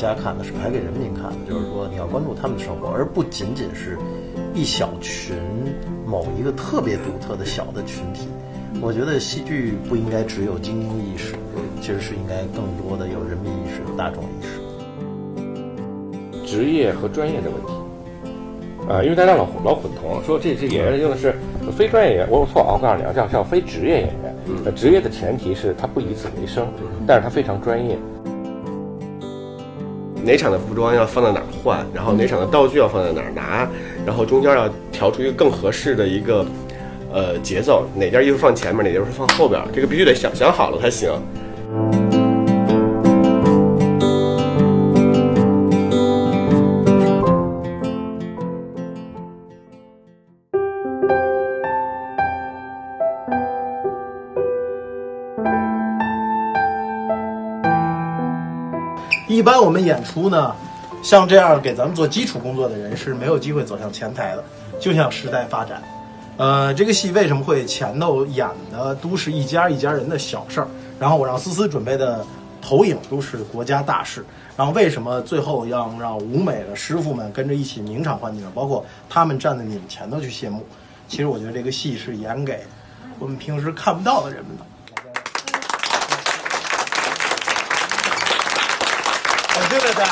大家看的，是拍给人民看的。就是说，你要关注他们的生活，而不仅仅是一小群某一个特别独特的小的群体。我觉得戏剧不应该只有精英意识，其实是应该更多的有人民意识、有大众意识。职业和专业的问题，啊，因为大家老老混同，说这这演员用的是非专业演员，我错啊，我告诉你啊，叫叫非职业演员。呃，职业的前提是他不以此为生，但是他非常专业。哪场的服装要放在哪儿换，然后哪场的道具要放在哪儿拿，然后中间要调出一个更合适的一个呃节奏，哪件衣服放前面，哪件衣服放后边，这个必须得想想好了才行。一般我们演出呢，像这样给咱们做基础工作的人是没有机会走向前台的。就像时代发展，呃，这个戏为什么会前头演的都是一家一家人的小事儿，然后我让思思准备的投影都是国家大事，然后为什么最后要让舞美的师傅们跟着一起名场换景，包括他们站在你们前头去谢幕？其实我觉得这个戏是演给我们平时看不到的人们的。感谢大家，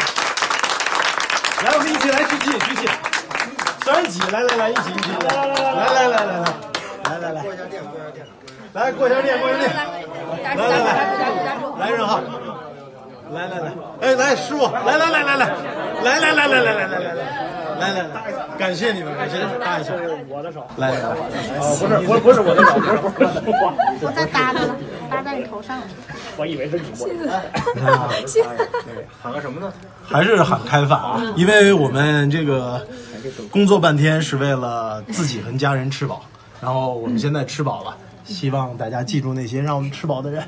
来，我们一起来举起，举起，三起，来来来，一起一起，来。来来来来来来来来。来来，过一下电，过一下电，来过一下电，过一下电，来来来，来人哈，来来来，哎来师傅，来来来来来，来来来来来来来来来。来来来，感谢你们，感谢你们，搭一下。我的手。来来来，啊，不是，不是，不是我的手，不是，不是。我在搭着，搭在你头上。我以为是你摸。谢谢。喊个什么呢？还是喊开饭啊！因为我们这个工作半天是为了自己和家人吃饱，然后我们现在吃饱了，希望大家记住那些让我们吃饱的人，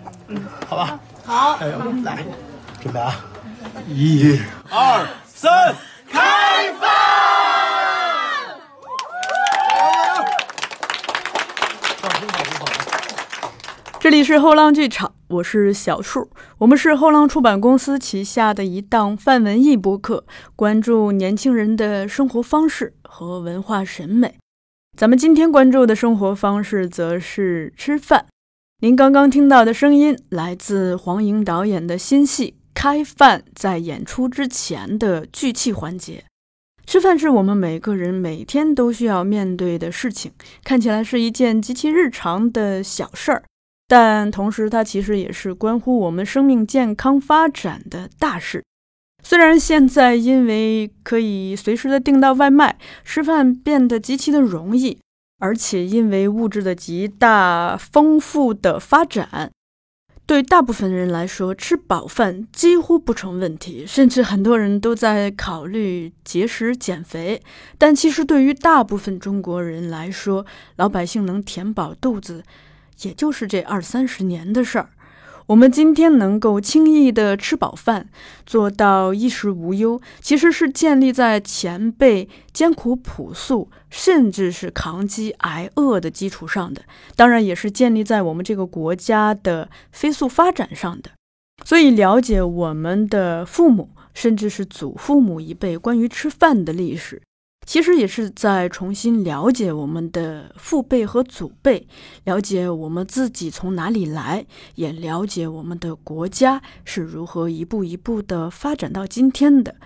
好吧？好。哎，来，准备啊！一、二、三，开饭！这里是后浪剧场，我是小树。我们是后浪出版公司旗下的一档泛文艺播客，关注年轻人的生活方式和文化审美。咱们今天关注的生活方式则是吃饭。您刚刚听到的声音来自黄莹导演的新戏《开饭》在演出之前的聚气环节。吃饭是我们每个人每天都需要面对的事情，看起来是一件极其日常的小事儿。但同时，它其实也是关乎我们生命健康发展的大事。虽然现在因为可以随时的订到外卖，吃饭变得极其的容易，而且因为物质的极大丰富的发展，对大部分人来说，吃饱饭几乎不成问题，甚至很多人都在考虑节食减肥。但其实对于大部分中国人来说，老百姓能填饱肚子。也就是这二三十年的事儿，我们今天能够轻易的吃饱饭，做到衣食无忧，其实是建立在前辈艰苦朴素，甚至是抗饥挨饿的基础上的。当然，也是建立在我们这个国家的飞速发展上的。所以，了解我们的父母，甚至是祖父母一辈关于吃饭的历史。其实也是在重新了解我们的父辈和祖辈，了解我们自己从哪里来，也了解我们的国家是如何一步一步的发展到今天的。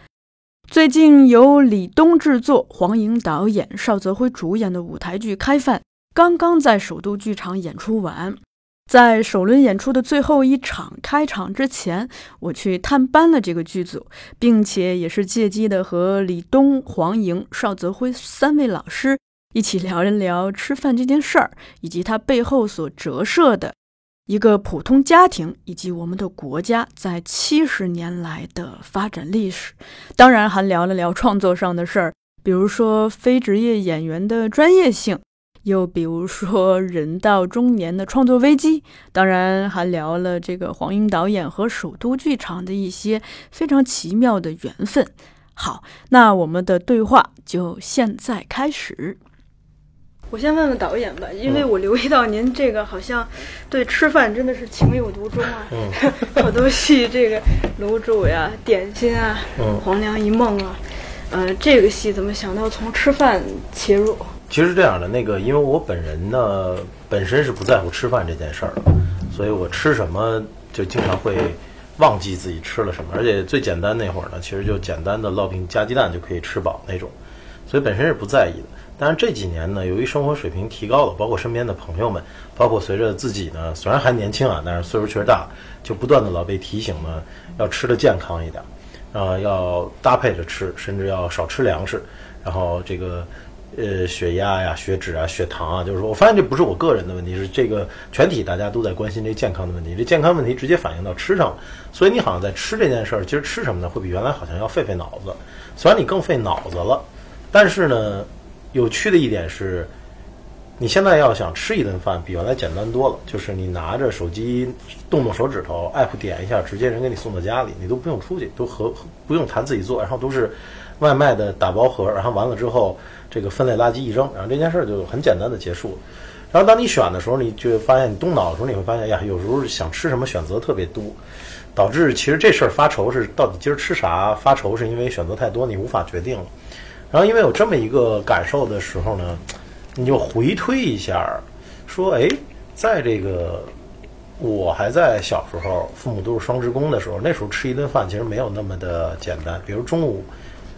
最近由李东制作、黄莹导演、邵泽辉主演的舞台剧《开饭》，刚刚在首都剧场演出完。在首轮演出的最后一场开场之前，我去探班了这个剧组，并且也是借机的和李东、黄莹、邵泽辉三位老师一起聊一聊吃饭这件事儿，以及它背后所折射的一个普通家庭以及我们的国家在七十年来的发展历史。当然，还聊了聊创作上的事儿，比如说非职业演员的专业性。又比如说，人到中年的创作危机，当然还聊了这个黄英导演和首都剧场的一些非常奇妙的缘分。好，那我们的对话就现在开始。我先问问导演吧，因为我留意到您这个好像对吃饭真的是情有独钟啊，嗯 好多戏这个卤煮呀、点心啊、嗯黄粱一梦啊，呃，这个戏怎么想到从吃饭切入？其实这样的，那个因为我本人呢，本身是不在乎吃饭这件事儿的，所以我吃什么就经常会忘记自己吃了什么，而且最简单那会儿呢，其实就简单的烙饼加鸡蛋就可以吃饱那种，所以本身是不在意的。但是这几年呢，由于生活水平提高了，包括身边的朋友们，包括随着自己呢，虽然还年轻啊，但是岁数确实大，就不断的老被提醒呢，要吃的健康一点，啊，要搭配着吃，甚至要少吃粮食，然后这个呃血压呀、血脂啊、血糖啊，就是说我发现这不是我个人的问题，是这个全体大家都在关心这健康的问题。这健康问题直接反映到吃上了，所以你好像在吃这件事儿，其实吃什么呢，会比原来好像要费费脑子。虽然你更费脑子了，但是呢，有趣的一点是，你现在要想吃一顿饭，比原来简单多了。就是你拿着手机动动手指头，app 点一下，直接人给你送到家里，你都不用出去，都和不用谈自己做，然后都是外卖的打包盒，然后完了之后，这个分类垃圾一扔，然后这件事儿就很简单的结束了。然后当你选的时候，你就发现你动脑的时候，你会发现，呀，有时候想吃什么选择特别多，导致其实这事儿发愁是到底今儿吃啥？发愁是因为选择太多，你无法决定了。然后因为有这么一个感受的时候呢，你就回推一下，说，哎，在这个我还在小时候，父母都是双职工的时候，那时候吃一顿饭其实没有那么的简单。比如中午，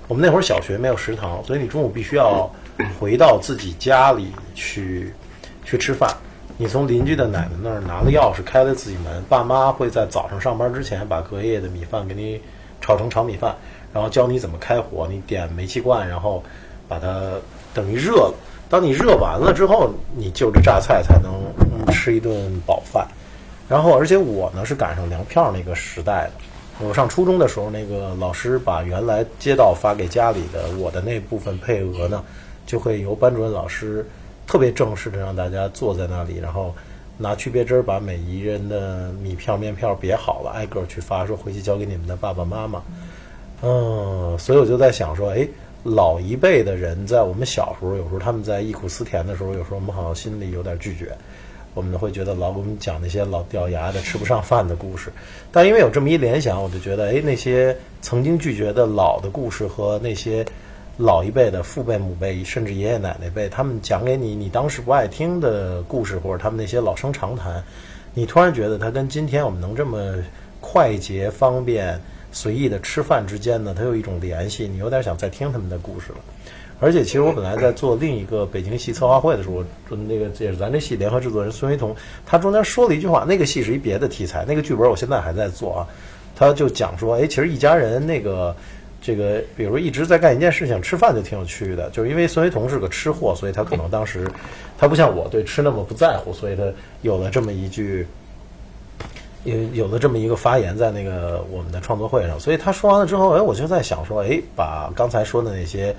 我们那会儿小学没有食堂，所以你中午必须要回到自己家里去去吃饭。你从邻居的奶奶那儿拿了钥匙，开了自己门，爸妈会在早上上班之前把隔夜的米饭给你炒成炒米饭，然后教你怎么开火，你点煤气罐，然后把它等于热了。当你热完了之后，你就着榨菜才能、吃一顿饱饭。然后，而且我呢是赶上粮票那个时代的。我上初中的时候，那个老师把原来街道发给家里的我的那部分配额呢，就会由班主任老师特别正式的让大家坐在那里，然后拿区别针把每一人的米票、面票别好了，挨个去发，说回去交给你们的爸爸妈妈。嗯，所以我就在想说，哎，老一辈的人在我们小时候，有时候他们在忆苦思甜的时候，有时候我们好像心里有点拒绝。我们会觉得老给我们讲那些老掉牙的吃不上饭的故事，但因为有这么一联想，我就觉得，哎，那些曾经拒绝的老的故事和那些老一辈的父辈、母辈，甚至爷爷奶奶辈，他们讲给你你当时不爱听的故事，或者他们那些老生常谈，你突然觉得它跟今天我们能这么快捷、方便、随意的吃饭之间呢，它有一种联系，你有点想再听他们的故事了。而且，其实我本来在做另一个北京戏策划会的时候，我那个也是咱这戏联合制作人孙维彤，他中间说了一句话，那个戏是一别的题材，那个剧本我现在还在做啊。他就讲说，哎，其实一家人那个这个，比如一直在干一件事情，吃饭就挺有趣的，就是因为孙维彤是个吃货，所以他可能当时他不像我对吃那么不在乎，所以他有了这么一句。有有了这么一个发言在那个我们的创作会上，所以他说完了之后，哎，我就在想说，哎，把刚才说的那些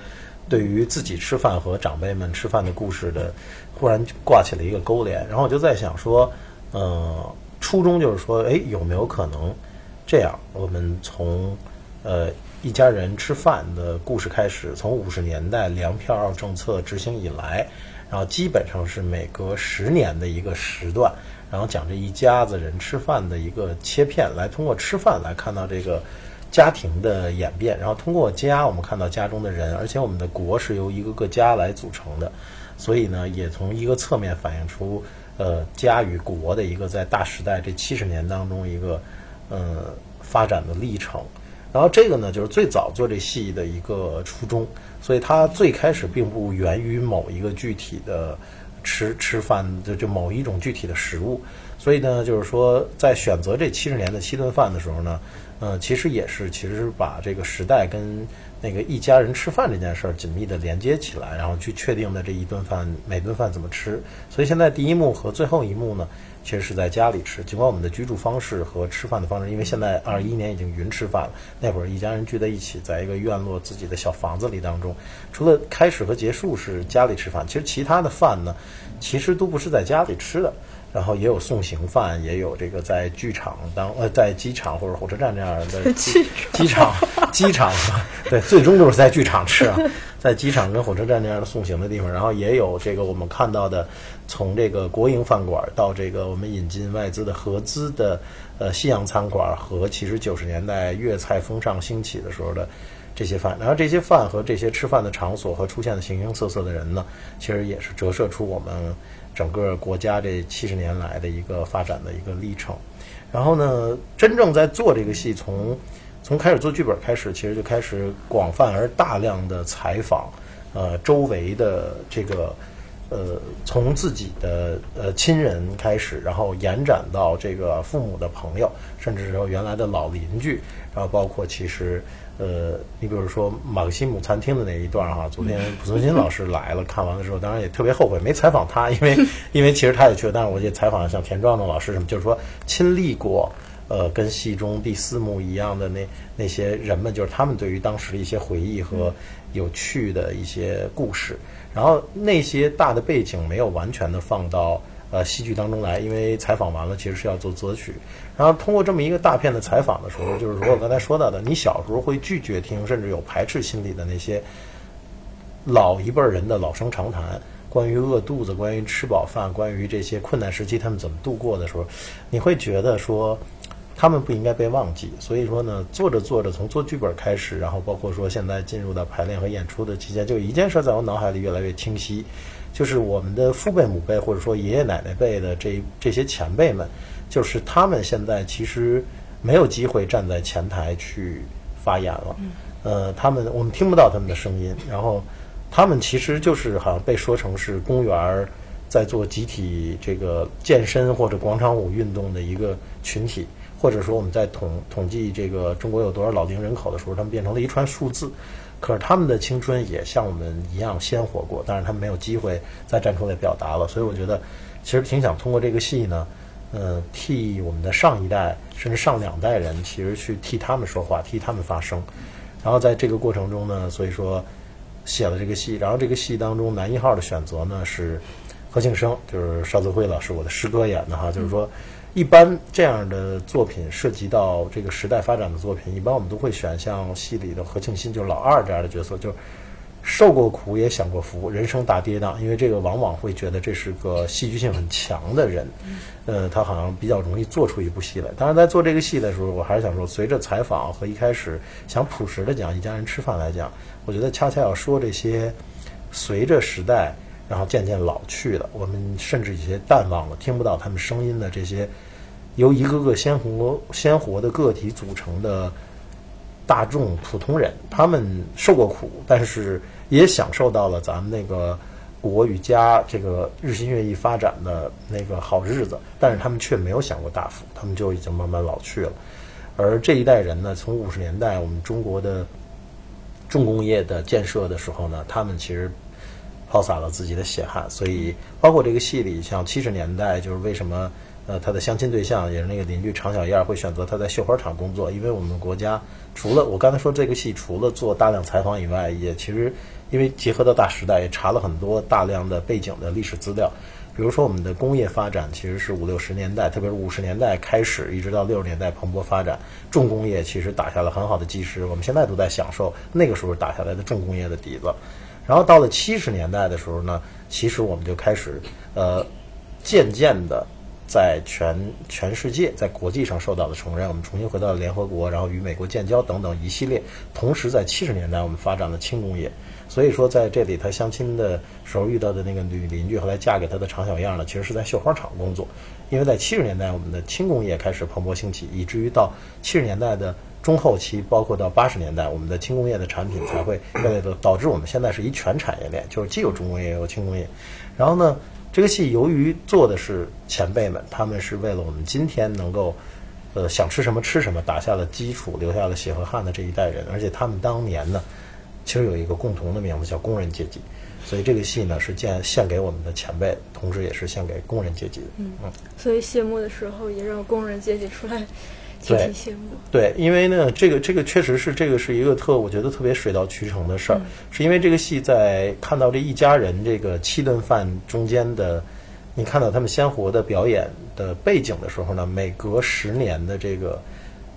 对于自己吃饭和长辈们吃饭的故事的，忽然挂起了一个勾连。然后我就在想说，呃，初衷就是说，哎，有没有可能这样？我们从呃一家人吃饭的故事开始，从五十年代粮票政策执行以来，然后基本上是每隔十年的一个时段。然后讲这一家子人吃饭的一个切片，来通过吃饭来看到这个家庭的演变，然后通过家我们看到家中的人，而且我们的国是由一个个家来组成的，所以呢，也从一个侧面反映出呃家与国的一个在大时代这七十年当中一个呃发展的历程。然后这个呢，就是最早做这戏的一个初衷，所以它最开始并不源于某一个具体的。吃吃饭就就某一种具体的食物，所以呢，就是说在选择这七十年的七顿饭的时候呢，嗯，其实也是其实是把这个时代跟那个一家人吃饭这件事儿紧密的连接起来，然后去确定的这一顿饭每顿饭怎么吃。所以现在第一幕和最后一幕呢，其实是在家里吃。尽管我们的居住方式和吃饭的方式，因为现在二一年已经云吃饭了，那会儿一家人聚在一起，在一个院落自己的小房子里当中，除了开始和结束是家里吃饭，其实其他的饭呢。其实都不是在家里吃的，然后也有送行饭，也有这个在剧场当呃在机场或者火车站这样的机 机场机场 对，最终都是在剧场吃啊，在机场跟火车站这样的送行的地方，然后也有这个我们看到的从这个国营饭馆到这个我们引进外资的合资的呃西洋餐馆和其实九十年代粤菜风尚兴起的时候的。这些饭，然后这些饭和这些吃饭的场所和出现的形形色色的人呢，其实也是折射出我们整个国家这七十年来的一个发展的一个历程。然后呢，真正在做这个戏，从从开始做剧本开始，其实就开始广泛而大量的采访，呃，周围的这个呃，从自己的呃亲人开始，然后延展到这个父母的朋友，甚至说原来的老邻居，然后包括其实。呃，你比如说马克西姆餐厅的那一段哈，昨天濮存昕老师来了，看完的时候，当然也特别后悔没采访他，因为 因为其实他也去了，但是我也采访像田壮壮老师什么，就是说亲历过，呃，跟戏中第四幕一样的那那些人们，就是他们对于当时的一些回忆和有趣的一些故事，然后那些大的背景没有完全的放到。呃，戏剧当中来，因为采访完了，其实是要做择取。然后通过这么一个大片的采访的时候，就是说我刚才说到的，你小时候会拒绝听，甚至有排斥心理的那些老一辈人的老生常谈，关于饿肚子，关于吃饱饭，关于这些困难时期他们怎么度过的时候，你会觉得说他们不应该被忘记。所以说呢，做着做着，从做剧本开始，然后包括说现在进入到排练和演出的期间，就一件事在我脑海里越来越清晰。就是我们的父辈、母辈，或者说爷爷奶奶辈的这这些前辈们，就是他们现在其实没有机会站在前台去发言了。呃，他们我们听不到他们的声音，然后他们其实就是好像被说成是公园在做集体这个健身或者广场舞运动的一个群体，或者说我们在统统计这个中国有多少老龄人口的时候，他们变成了一串数字。可是他们的青春也像我们一样鲜活过，但是他们没有机会再站出来表达了。所以我觉得，其实挺想通过这个戏呢，呃，替我们的上一代甚至上两代人，其实去替他们说话，替他们发声。然后在这个过程中呢，所以说写了这个戏。然后这个戏当中男一号的选择呢是何庆生，就是邵泽辉老师我的师哥演的哈，就是说。一般这样的作品涉及到这个时代发展的作品，一般我们都会选像戏里的何庆新，就是老二这样的角色，就受过苦也享过福，人生大跌宕。因为这个往往会觉得这是个戏剧性很强的人，呃，他好像比较容易做出一部戏来。当然，在做这个戏的时候，我还是想说，随着采访和一开始想朴实的讲一家人吃饭来讲，我觉得恰恰要说这些随着时代。然后渐渐老去了，我们甚至一些淡忘了，听不到他们声音的这些由一个个鲜活鲜活的个体组成的大众普通人，他们受过苦，但是也享受到了咱们那个国与家这个日新月异发展的那个好日子，但是他们却没有享过大福，他们就已经慢慢老去了。而这一代人呢，从五十年代我们中国的重工业的建设的时候呢，他们其实。抛洒了自己的血汗，所以包括这个戏里，像七十年代，就是为什么呃他的相亲对象也是那个邻居常小燕会选择他在绣花厂工作，因为我们国家除了我刚才说这个戏，除了做大量采访以外，也其实因为结合到大时代，也查了很多大量的背景的历史资料，比如说我们的工业发展其实是五六十年代，特别是五十年代开始，一直到六十年代蓬勃发展，重工业其实打下了很好的基石，我们现在都在享受那个时候打下来的重工业的底子。然后到了七十年代的时候呢，其实我们就开始，呃，渐渐的在全全世界在国际上受到了承认。我们重新回到了联合国，然后与美国建交等等一系列。同时在七十年代，我们发展了轻工业。所以说在这里，他相亲的时候遇到的那个女邻居，后来嫁给他的常小样呢，其实是在绣花厂工作。因为在七十年代，我们的轻工业开始蓬勃兴起，以至于到七十年代的。中后期，包括到八十年代，我们的轻工业的产品才会越来越多，导致我们现在是一全产业链，就是既有重工业也有轻工业。然后呢，这个戏由于做的是前辈们，他们是为了我们今天能够，呃，想吃什么吃什么，打下了基础，留下了血和汗的这一代人。而且他们当年呢，其实有一个共同的名字叫工人阶级，所以这个戏呢是献献给我们的前辈，同时也是献给工人阶级的。嗯，所以谢幕的时候也让工人阶级出来。对，对，因为呢，这个这个确实是这个是一个特，我觉得特别水到渠成的事儿，是因为这个戏在看到这一家人这个七顿饭中间的你看到他们鲜活的表演的背景的时候呢，每隔十年的这个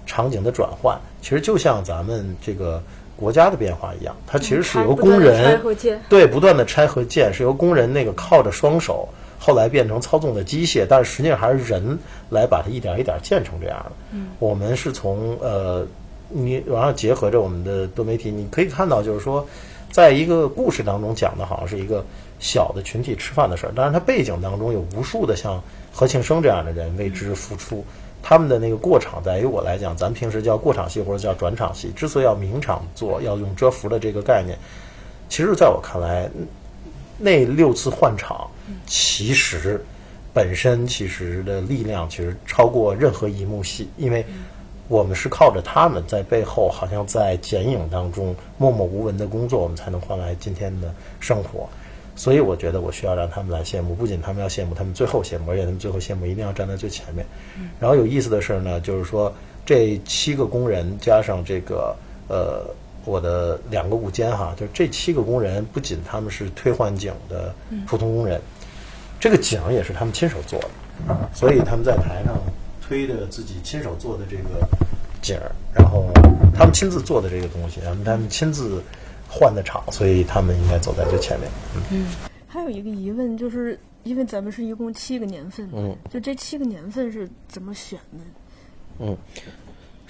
场景的转换，其实就像咱们这个国家的变化一样，它其实是由工人对不断的拆和建，是由工人那个靠着双手，后来变成操纵的机械，但是实际上还是人来把它一点一点建成这样的。嗯，我们是从呃，你然后结合着我们的多媒体，你可以看到，就是说，在一个故事当中讲的好像是一个小的群体吃饭的事儿，但是它背景当中有无数的像何庆生这样的人为之付出。他们的那个过场，在于我来讲，咱平时叫过场戏或者叫转场戏，之所以要明场做，要用蛰伏的这个概念，其实在我看来，那六次换场，其实本身其实的力量其实超过任何一幕戏，因为我们是靠着他们在背后，好像在剪影当中默默无闻的工作，我们才能换来今天的生活。所以我觉得我需要让他们来羡慕，不仅他们要羡慕，他们最后羡慕，而且他们最后羡慕一定要站在最前面。然后有意思的是呢，就是说这七个工人加上这个呃我的两个舞监哈，就这七个工人不仅他们是推换景的普通工人，这个景也是他们亲手做的，所以他们在台上推着自己亲手做的这个景儿，然后他们亲自做的这个东西，然后他们亲自换的场，所以他们应该走在最前面。嗯。还有一个疑问，就是因为咱们是一共七个年份，嗯，就这七个年份是怎么选的？嗯，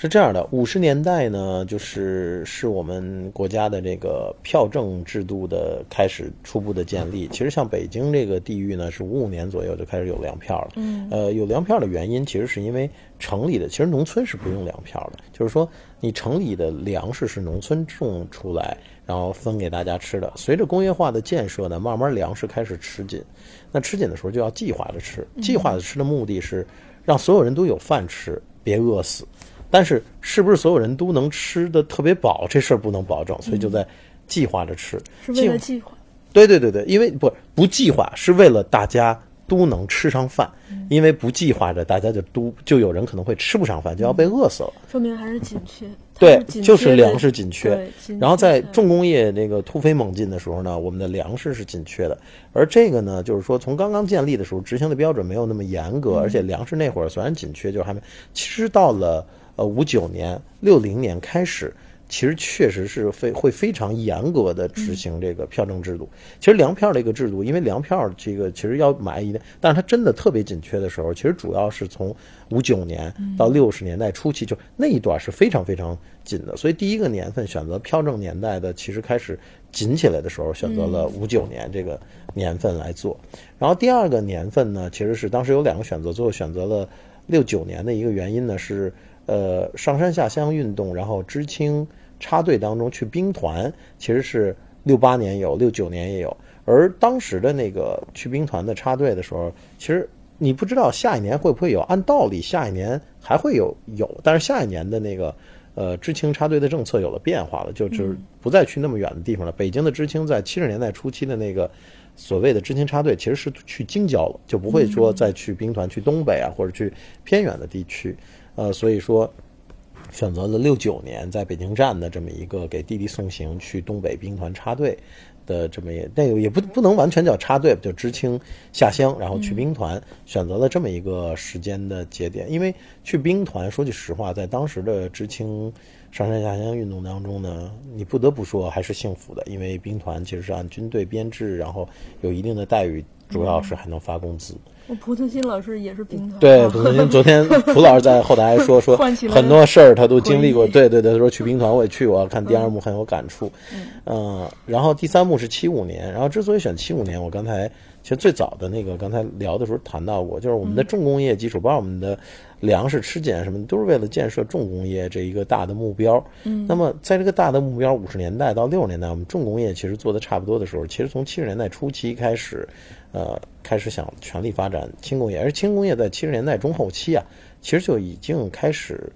是这样的，五十年代呢，就是是我们国家的这个票证制度的开始初步的建立。其实像北京这个地域呢，是五五年左右就开始有粮票了。嗯，呃，有粮票的原因，其实是因为城里的，其实农村是不用粮票的，就是说你城里的粮食是农村种出来，然后分给大家吃的。随着工业化的建设呢，慢慢粮食开始吃紧，那吃紧的时候就要计划着吃，计划着吃的目的是让所有人都有饭吃，别饿死。但是是不是所有人都能吃的特别饱，这事儿不能保证，所以就在计划着吃。是为了计划？对对对对，因为不不计划是为了大家都能吃上饭，因为不计划着，大家就都就有人可能会吃不上饭，就要被饿死了。说明还是紧缺。对就是粮食紧缺然后在重工业那个突飞猛进的时候呢，我们的粮食是紧缺的。而这个呢，就是说从刚刚建立的时候，执行的标准没有那么严格，而且粮食那会儿虽然紧缺，就是还没，其实到了呃五九年、六零年开始。其实确实是非会非常严格的执行这个票证制度。其实粮票这个制度，因为粮票这个其实要买一点，但是它真的特别紧缺的时候，其实主要是从五九年到六十年代初期，就那一段是非常非常紧的。所以第一个年份选择票证年代的，其实开始紧起来的时候，选择了五九年这个年份来做。然后第二个年份呢，其实是当时有两个选择，最后选择了六九年的一个原因呢是，呃，上山下乡运动，然后知青插队当中去兵团，其实是六八年有，六九年也有。而当时的那个去兵团的插队的时候，其实你不知道下一年会不会有，按道理下一年还会有有，但是下一年的那个呃知青插队的政策有了变化了，就就是不再去那么远的地方了。北京的知青在七十年代初期的那个所谓的知青插队，其实是去京郊了，就不会说再去兵团去东北啊或者去偏远的地区，呃，所以说。选择了六九年在北京站的这么一个给弟弟送行去东北兵团插队的这么也，那个也不不能完全叫插队，就知青下乡，然后去兵团，选择了这么一个时间的节点。因为去兵团，说句实话，在当时的知青上山下乡运动当中呢，你不得不说还是幸福的，因为兵团其实是按军队编制，然后有一定的待遇，主要是还能发工资。蒲特新老师也是兵团，对，昨天昨天蒲老师在后台说 说很多事儿他都经历过，对对对，他说去兵团我也去过，看第二幕很有感触，嗯、然后第三幕是七五年，然后之所以选七五年，我刚才其实最早的那个刚才聊的时候谈到过，就是我们的重工业基础，包括我们的粮食吃紧什么，都是为了建设重工业这一个大的目标。嗯，那么在这个大的目标，五十年代到六十年代，我们重工业其实做的差不多的时候，其实从七十年代初期开始，呃，开始想全力发展轻工业，而轻工业在七十年代中后期啊，其实就已经开始，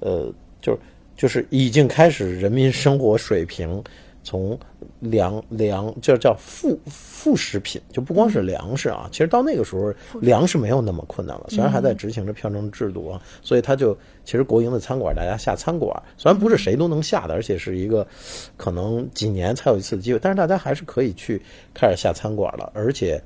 呃，就是就是已经开始人民生活水平从粮粮就叫副副食品，就不光是粮食啊，其实到那个时候粮食没有那么困难了，虽然还在执行着票证制度啊，所以他就其实国营的餐馆大家下餐馆，虽然不是谁都能下的，而且是一个可能几年才有一次机会，但是大家还是可以去开始下餐馆了，而且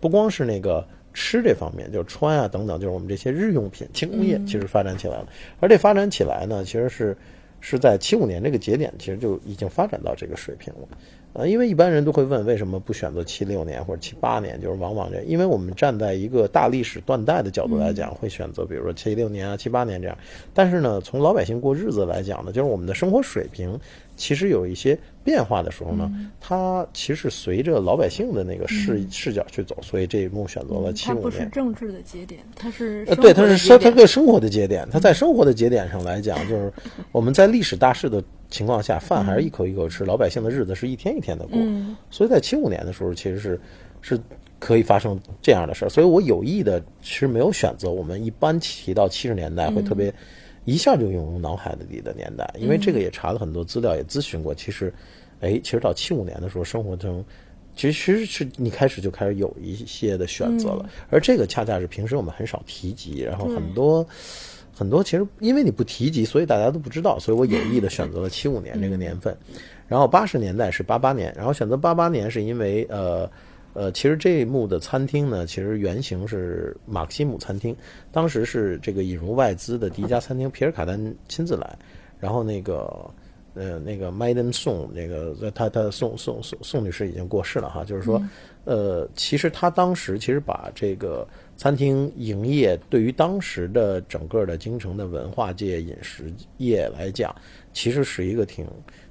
不光是那个吃这方面，就是穿啊等等，就是我们这些日用品、轻工业，其实发展起来了。而这发展起来呢，其实是是在七五年这个节点，其实就已经发展到这个水平了。呃，因为一般人都会问，为什么不选择七六年或者七八年？就是往往这，因为我们站在一个大历史断代的角度来讲，会选择比如说七六年啊、七八年这样。但是呢，从老百姓过日子来讲呢，就是我们的生活水平其实有一些变化的时候呢，它其实随着老百姓的那个视视角去走，所以这一幕选择了七它不是五年。政治的节点，它是呃，对，它是生它个个生活的节点，它在生活的节点上来讲，就是 我们在历史大势的情况下，饭还是一口一口吃，老百姓的日子是一天一天的过。嗯。所以在七五年的时候，其实是是可以发生这样的事儿。所以我有意的其实没有选择我们一般提到七十年代会特别一下就涌入脑海里的年代，因为这个也查了很多资料，也咨询过。其实，哎，其实到七五年的时候，生活中。其实是你开始就开始有一些的选择了，而这个恰恰是平时我们很少提及，然后很多很多其实因为你不提及，所以大家都不知道，所以我有意的选择了七五年这个年份，然后八十年代是八八年，然后选择八八年是因为呃呃，其实这一幕的餐厅呢，其实原型是马克西姆餐厅，当时是这个引入外资的第一家餐厅，皮尔卡丹亲自来，然后那个。呃，那个 Madam Song，那个他他宋宋宋宋女士已经过世了哈，就是说，呃，其实他当时其实把这个餐厅营业对于当时的整个的京城的文化界、饮食业来讲，其实是一个挺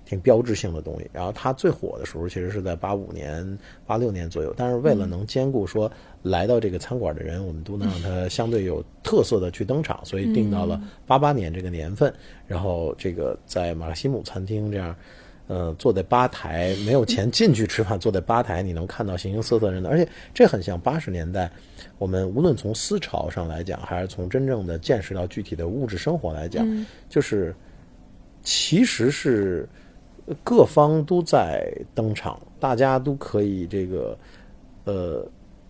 挺标志性的东西。然后它最火的时候，其实是在八五年、八六年左右。但是为了能兼顾说来到这个餐馆的人，我们都能让他相对有特色的去登场，所以定到了八八年这个年份。然后这个在马克西姆餐厅这样。呃，坐在吧台没有钱进去吃饭，坐在吧台你能看到形形色色的人的，而且这很像八十年代，我们无论从思潮上来讲，还是从真正的见识到具体的物质生活来讲，就是其实是各方都在登场，大家都可以这个呃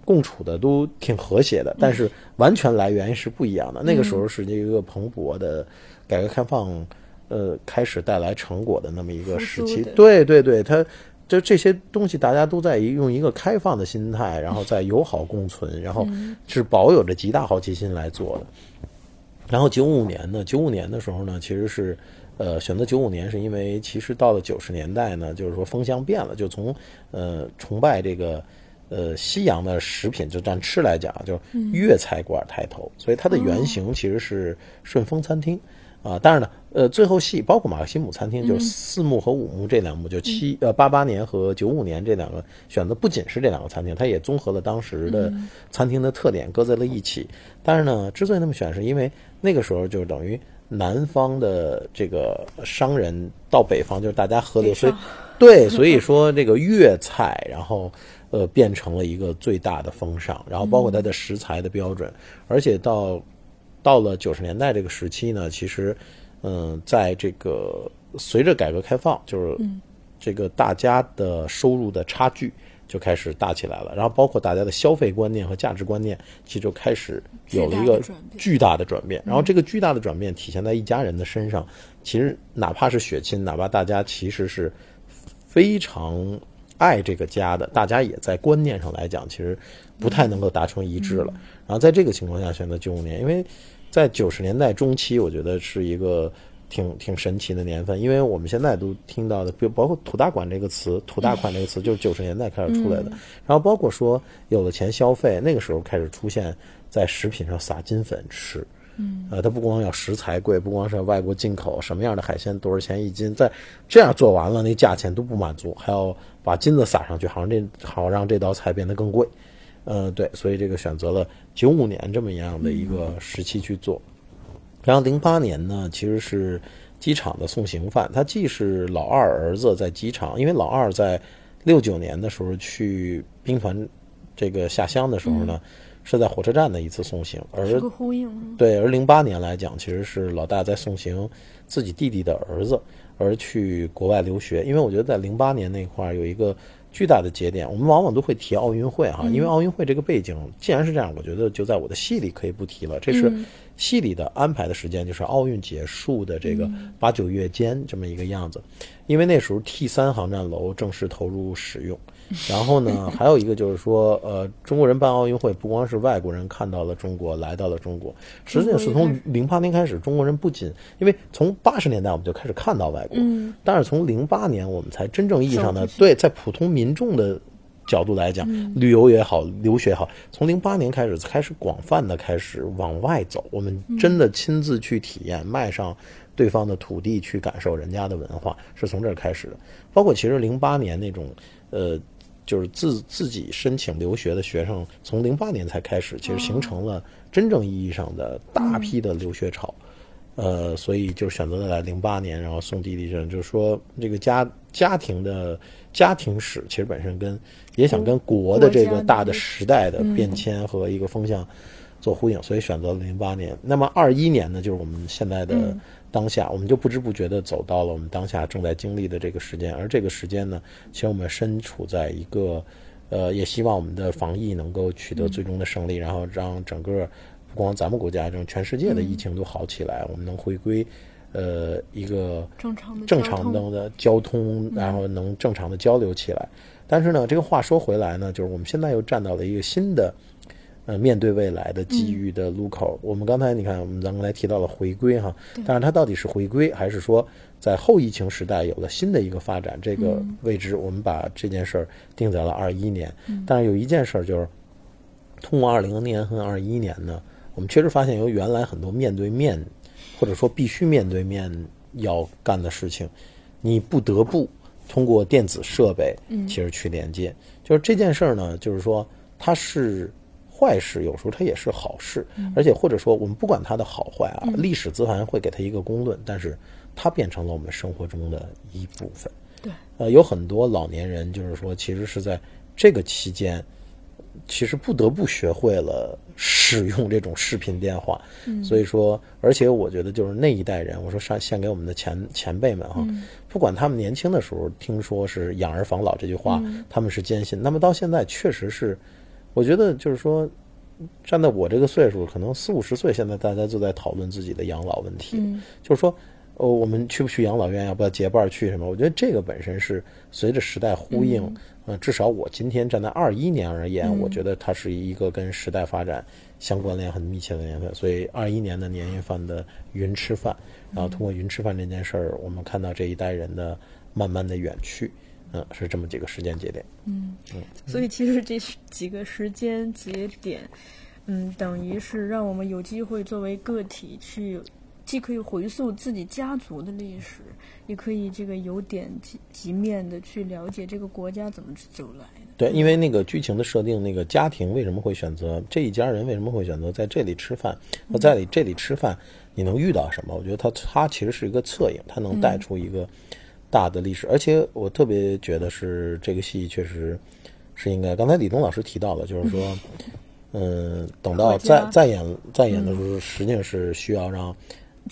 共处的都挺和谐的，但是完全来源是不一样的。那个时候是一个蓬勃的改革开放。呃，开始带来成果的那么一个时期，对对对，它就这些东西，大家都在用一个开放的心态，然后在友好共存，然后是保有着极大好奇心来做的。然后九五年呢，九五年的时候呢，其实是呃选择九五年，是因为其实到了九十年代呢，就是说风向变了，就从呃崇拜这个呃西洋的食品，就按吃来讲，就是粤菜馆抬头，所以它的原型其实是顺丰餐厅。啊，当然了，呃，最后戏包括马克西姆餐厅，就是四幕和五幕这两幕，就七呃八八年和九五年这两个选择，不仅是这两个餐厅，它也综合了当时的餐厅的特点，搁在了一起。但是呢，之所以那么选，是因为那个时候就等于南方的这个商人到北方，就是大家喝的，所以对，所以说这个粤菜，然后呃变成了一个最大的风尚，然后包括它的食材的标准，而且到。到了九十年代这个时期呢，其实，嗯，在这个随着改革开放，就是这个大家的收入的差距就开始大起来了，然后包括大家的消费观念和价值观念，其实就开始有了一个巨大的转变。然后这个巨大的转变体现在一家人的身上，其实哪怕是血亲，哪怕大家其实是非常爱这个家的，大家也在观念上来讲，其实不太能够达成一致了。然后在这个情况下选择九五年，因为在九十年代中期，我觉得是一个挺挺神奇的年份，因为我们现在都听到的，比如包括“土大款”这个词，“土大款”这个词就是九十年代开始出来的。然后包括说有了钱消费，那个时候开始出现在食品上撒金粉吃。嗯，呃，它不光要食材贵，不光是要外国进口，什么样的海鲜多少钱一斤，在这样做完了，那价钱都不满足，还要把金子撒上去，好像这好让这道菜变得更贵。呃，对，所以这个选择了九五年这么样的一个时期去做。然后零八年呢，其实是机场的送行犯，他既是老二儿子在机场，因为老二在六九年的时候去兵团这个下乡的时候呢。是在火车站的一次送行，而是个呼应。对，而零八年来讲，其实是老大在送行自己弟弟的儿子，而去国外留学。因为我觉得在零八年那块儿有一个巨大的节点，我们往往都会提奥运会哈，因为奥运会这个背景，既然是这样，我觉得就在我的戏里可以不提了。这是戏里的安排的时间，就是奥运结束的这个八九月间这么一个样子。因为那时候 T 三航站楼正式投入使用。然后呢，还有一个就是说，呃，中国人办奥运会，不光是外国人看到了中国，来到了中国，实际上是从零八年开始，中国人不仅因为从八十年代我们就开始看到外国，嗯。但是从零八年我们才真正意义上的对，在普通民众的角度来讲，旅游也好，留学也好，从零八年开始开始广泛的开始往外走，我们真的亲自去体验，迈上对方的土地去感受人家的文化，是从这儿开始的。包括其实零八年那种呃。就是自自己申请留学的学生，从零八年才开始，其实形成了真正意义上的大批的留学潮。呃，所以就选择了来零八年，然后送弟弟证，就是说这个家家庭的家庭史，其实本身跟也想跟国的这个大的时代的变迁和一个风向做呼应，所以选择了零八年。那么二一年呢，就是我们现在的当下，我们就不知不觉的走到了我们当下正在经历的这个时间，而这个时间呢，其实我们身处在一个。呃，也希望我们的防疫能够取得最终的胜利，然后让整个不光咱们国家，这种全世界的疫情都好起来，我们能回归呃一个正常的正常的交通，然后能正常的交流起来。但是呢，这个话说回来呢，就是我们现在又站到了一个新的呃面对未来的机遇的路口。我们刚才你看，我们咱刚才提到了回归哈，但是它到底是回归，还是说在后疫情时代有了新的一个发展？这个未知。我们把这件事儿定在了二一年，但是有一件事儿就是，通过二零年和二一年呢，我们确实发现，由原来很多面对面或者说必须面对面要干的事情，你不得不通过电子设备，其实去连接。就是这件事儿呢，就是说它是坏事，有时候它也是好事，而且或者说我们不管它的好坏啊，历史自然会给它一个公论，但是它变成了我们生活中的一部分。对，呃，有很多老年人就是说，其实是在这个期间，其实不得不学会了使用这种视频电话。嗯，所以说，而且我觉得就是那一代人，我说上献给我们的前前辈们哈，不管他们年轻的时候听说是养儿防老这句话，他们是坚信，那么到现在确实是，我觉得就是说。站在我这个岁数，可能四五十岁，现在大家就在讨论自己的养老问题。就是说，呃，我们去不去养老院，要不要结伴儿去什么？我觉得这个本身是随着时代呼应。呃，至少我今天站在二一年而言，我觉得它是一个跟时代发展相关联很密切的年份。所以二一年的年夜饭的云吃饭，然后通过云吃饭这件事儿，我们看到这一代人的慢慢的远去。嗯，是这么几个时间节点。嗯所以其实这是 几个时间节点，嗯，等于是让我们有机会作为个体去，既可以回溯自己家族的历史，也可以这个有点及及面的去了解这个国家怎么走来的。对，因为那个剧情的设定，那个家庭为什么会选择这一家人为什么会选择在这里吃饭？那在里这里吃饭，你能遇到什么？我觉得它它其实是一个侧影，它能带出一个大的历史。而且我特别觉得是这个戏确实是应该，刚才李东老师提到了，就是说，嗯，等到再再演再演的时候，实际上是需要让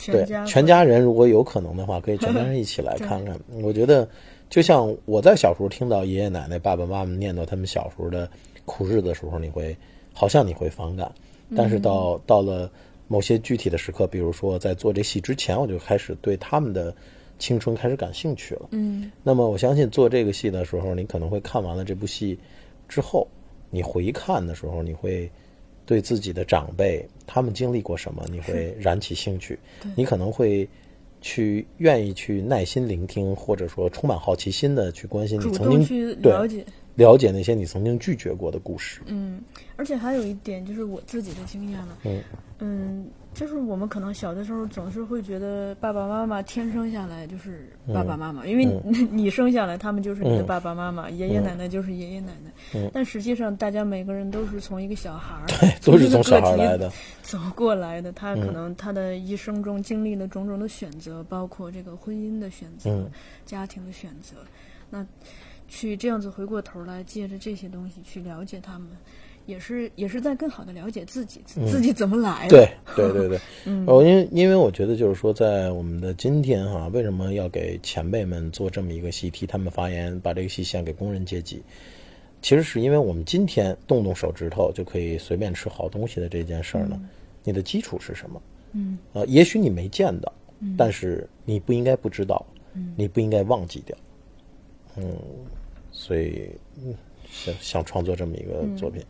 对全家人如果有可能的话，可以全家人一起来 看看。我觉得，就像我在小时候听到爷爷奶奶、爸爸妈妈念叨他们小时候的苦日子的时候，你会好像你会反感，但是到到了某些具体的时刻，比如说在做这戏之前，我就开始对他们的青春开始感兴趣了。嗯，那么我相信做这个戏的时候，你可能会看完了这部戏之后，你回看的时候，你会对自己的长辈他们经历过什么，你会 燃起兴趣，你可能会去愿意去耐心聆听，或者说充满好奇心的去关心你曾经去了解。了解那些你曾经拒绝过的故事。嗯，而且还有一点就是我自己的经验了，嗯嗯，就是我们可能小的时候总是会觉得爸爸妈妈天生下来就是爸爸妈妈，因为你 你生下来他们就是你的嗯爸爸妈妈，爷爷奶奶就是爷爷奶奶，嗯。但实际上大家每个人都是从一个小孩儿，都是从小孩来的。走过来的，他嗯可能他的一生中经历了种种的选择，包括这个婚姻的选择、嗯。家庭的选择，那去这样子回过头来，借着这些东西去了解他们，也是也是在更好的了解自己，自自己怎么来的。嗯对对对对，嗯，哦，因为因为我觉得就是说，在我们的今天哈，为什么要给前辈们做这么一个戏，替他们发言，把这个戏献给工人阶级？其实是因为我们今天动动手指头就可以随便吃好东西的这件事儿呢，你的基础是什么？嗯，呃，也许你没见到，但是你不应该不知道，你不应该忘记掉。嗯，所以嗯，想想创作这么一个作品，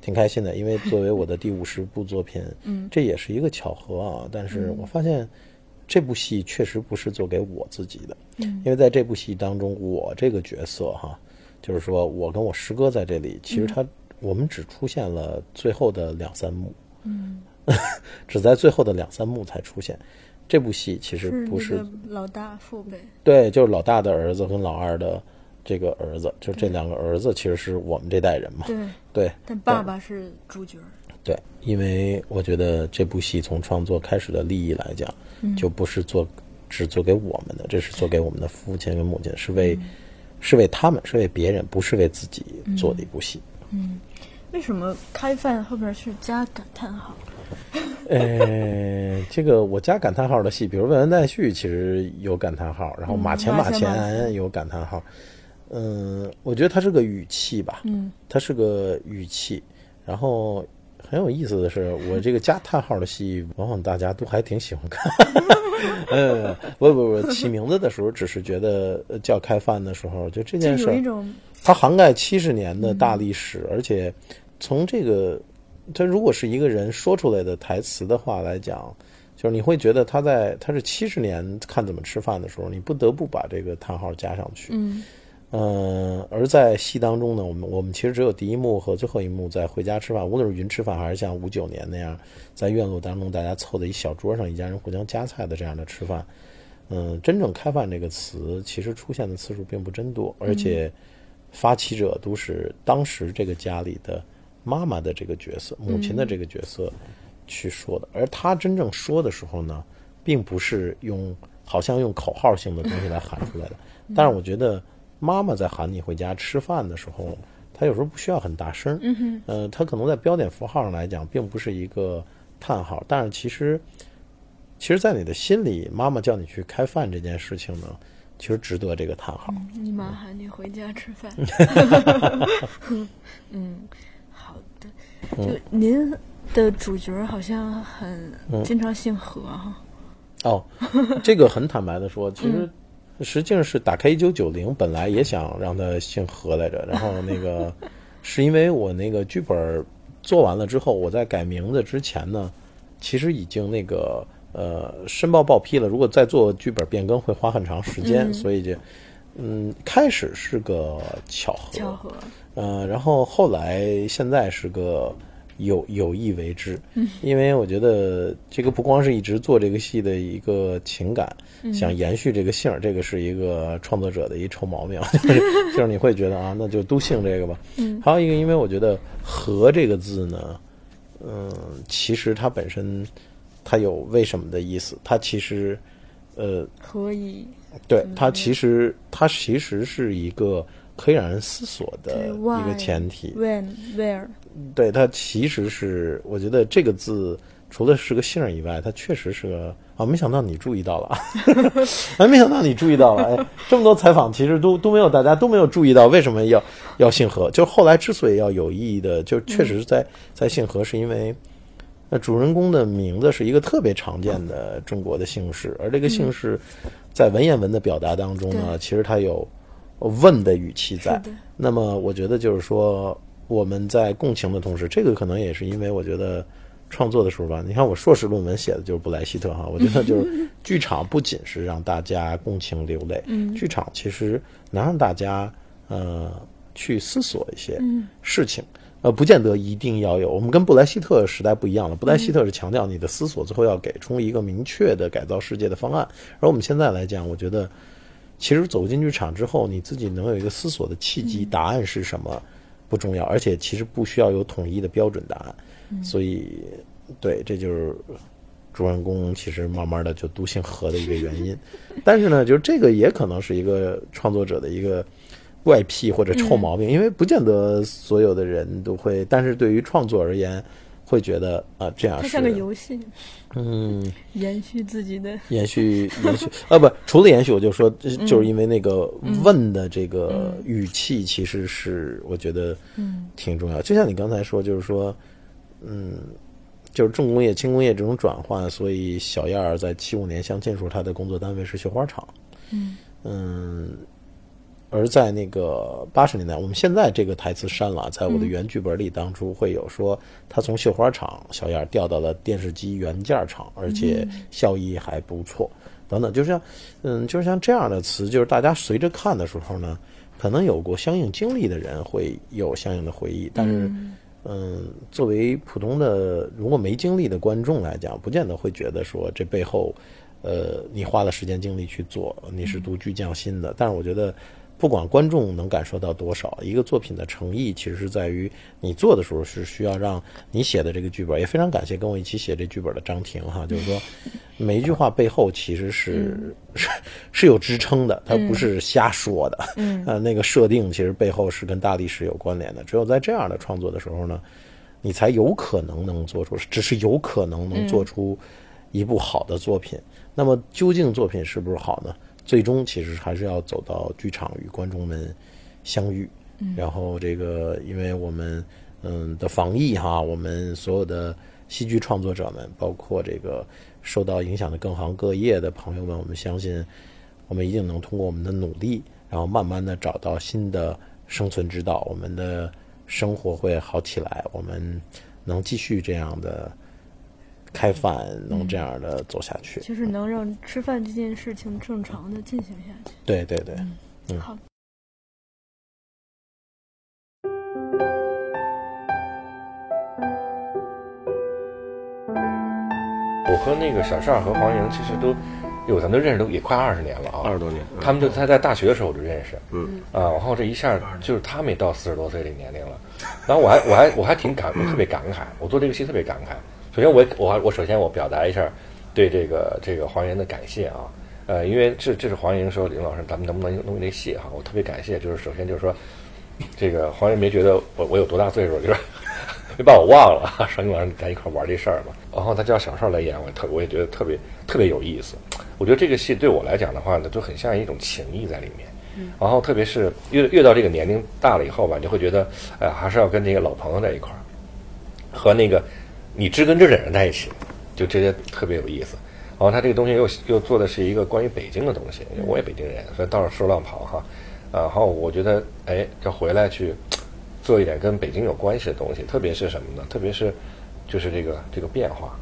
挺开心的。因为作为我的第五十部作品，嗯这也是一个巧合啊。但是我发现这部戏确实不是做给我自己的，嗯因为在这部戏当中，我这个角色哈，就是说我跟我师哥在这里，其实他、我们只出现了最后的两三幕，嗯，只在最后的两三幕才出现。这部戏其实不是个老大父辈，对，就是老大的儿子跟老二的这个儿子，就这两个儿子其实是我们这代人嘛。对，对。但爸爸是主角儿，对，因为我觉得这部戏从创作开始的利益来讲，就不是做只做给我们的，这是做给我们的父亲跟母亲，是为、是为他们，是为别人，不是为自己做的一部戏。嗯。为什么开饭后边是加感叹号？呃，这个我加感叹号的戏，比如《问完待续》，其实有感叹号，然后《马前马马前马前》有感叹号。嗯，我觉得它是个语气吧，嗯，它是个语气。然后很有意思的是，我这个加叹号的戏，往往大家都还挺喜欢看。呃，不不不，起名字的时候只是觉得呃叫开饭的时候，就这件事它涵盖七十年的大历史，而且从这个，它如果是一个人说出来的台词的话来讲，就是你会觉得他在他是七十年看怎么吃饭的时候，你不得不把这个叹号加上去。嗯嗯，而在戏当中呢，我们我们其实只有第一幕和最后一幕在回家吃饭，无论是云吃饭还是像五九年那样在院落当中大家凑在一小桌上，一家人互相夹菜的这样的吃饭。嗯，真正“开饭”这个词其实出现的次数并不真多，而且发起者都是当时这个家里的妈妈的这个角色、母亲的这个角色去说的。而他真正说的时候呢，并不是用好像用口号性的东西来喊出来的。但是我觉得妈妈在喊你回家吃饭的时候，她有时候不需要很大声，嗯哼，呃，她可能在标点符号上来讲，并不是一个叹号，但是其实，其实，在你的心里，妈妈叫你去开饭这件事情呢，其实值得这个叹号。你妈喊你回家吃饭。嗯，好的。就您的主角好像很经常姓何哈。哦，这个很坦白的说，其实实际上是打开一九九零，本来也想让他姓何来着，然后那个是因为我那个剧本做完了之后，我在改名字之前呢，其实已经那个呃申报报批了，如果再做剧本变更会花很长时间，所以就嗯开始是个巧合，巧合。呃，然后后来现在是个有有意为之，因为我觉得这个不光是一直做这个戏的一个情感，想延续这个姓儿，这个是一个创作者的一臭毛病，就是就是你会觉得啊，那就都姓这个吧。嗯，还有一个，因为我觉得“和”这个字呢，嗯，其实它本身它有为什么的意思，它其实呃可以对它其实它其实是一个可以让人思索的一个前提。when where 对，它其实是我觉得这个字除了是个姓儿以外，它确实是个啊，没想到你注意到了 啊，哎，没想到你注意到了，哎，这么多采访其实都都没有，大家都没有注意到为什么要要姓何，就后来之所以要有意义的，就确实是在在姓何，是因为。那主人公的名字是一个特别常见的中国的姓氏，而这个姓氏在文言文的表达当中呢，对其实它有问的语气在。那么我觉得就是说，我们在共情的同时，这个可能也是因为我觉得创作的时候吧，你看我硕士论文写的就是布莱希特哈，我觉得就是剧场不仅是让大家共情流泪，剧场其实能让大家呃去思索一些事情。呃，不见得一定要有。我们跟布莱希特时代不一样了，布莱希特是强调你的思索最后要给出一个明确的改造世界的方案，而我们现在来讲，我觉得其实走进剧场之后，你自己能有一个思索的契机，答案是什么不重要，而且其实不需要有统一的标准答案。所以，对，这就是主人公其实慢慢的就笃信和的一个原因。但是呢，就是这个也可能是一个创作者的一个怪癖或者臭毛病，因为不见得所有的人都会，但是对于创作而言，会觉得啊、这样是它像个游戏，嗯。延续自己的。延续延续。啊不，除了延续，我就说，就是因为那个问的这个语气，其实是我觉得嗯。挺重要。就像你刚才说，就是说，嗯，就是重工业、轻工业这种转换，所以小燕儿在七五年相亲时候，她的工作单位是绣花厂。嗯。嗯而在那个八十年代，我们现在这个台词删了，在我的原剧本里，当初会有说他从绣花厂小燕儿调到了电视机原件厂，而且效益还不错，等等，就像嗯，就像这样的词，就是大家随着看的时候呢，可能有过相应经历的人会有相应的回忆，但是嗯，作为普通的如果没经历的观众来讲，不见得会觉得说这背后。呃，你花了时间精力去做，你是独具匠心的。但是我觉得，不管观众能感受到多少，一个作品的诚意，其实是在于你做的时候是需要让你写的这个剧本。也非常感谢跟我一起写这剧本的张婷哈，就是说每一句话背后其实是是 是有支撑的，它不是瞎说的。嗯，呃，那个设定其实背后是跟大历史有关联的。只有在这样的创作的时候呢，你才有可能能做出，只是有可能能做出一部好的作品。那么究竟作品是不是好呢？最终其实还是要走到剧场与观众们相遇。然后这个，因为我们嗯的防疫哈，我们所有的戏剧创作者们，包括这个受到影响的各行各业的朋友们，我们相信我们一定能通过我们的努力，然后慢慢的找到新的生存之道，我们的生活会好起来，我们能继续这样的。开饭能这样的走下去，就是能让吃饭这件事情正常的进行下去。对对对，嗯，好。我和那个小邵和黄莹其实都，有咱们都认识都也快二十年了啊，二十多年。他们就他在大学的时候我就认识，嗯啊，然后这一下就是他们也到四十多岁这年龄了，然后我还我还我还挺感我特别感慨，我做这个戏特别感慨。首先，我我我首先我表达一下对这个这个黄岩的感谢啊，呃，因为这这是黄岩说林老师，咱们能不能弄这戏哈？我特别感谢，就是首先就是说，这个黄岩没觉得我我有多大岁数，就是没 把我忘了，说你老师咱一块玩这事儿嘛。然后他叫小邵来演，我特我也觉得特别特别有意思。我觉得这个戏对我来讲的话呢，就很像一种情谊在里面。然后特别是越越到这个年龄大了以后吧，就会觉得哎，还是要跟那个老朋友在一块儿，和那个。你知根知底的人在一起，就这些特别有意思。然后他这个东西又又做的是一个关于北京的东西，我也北京人，所以到处说浪跑哈。然后我觉得，哎，要回来去做一点跟北京有关系的东西，特别是什么呢？特别是就是这个这个变化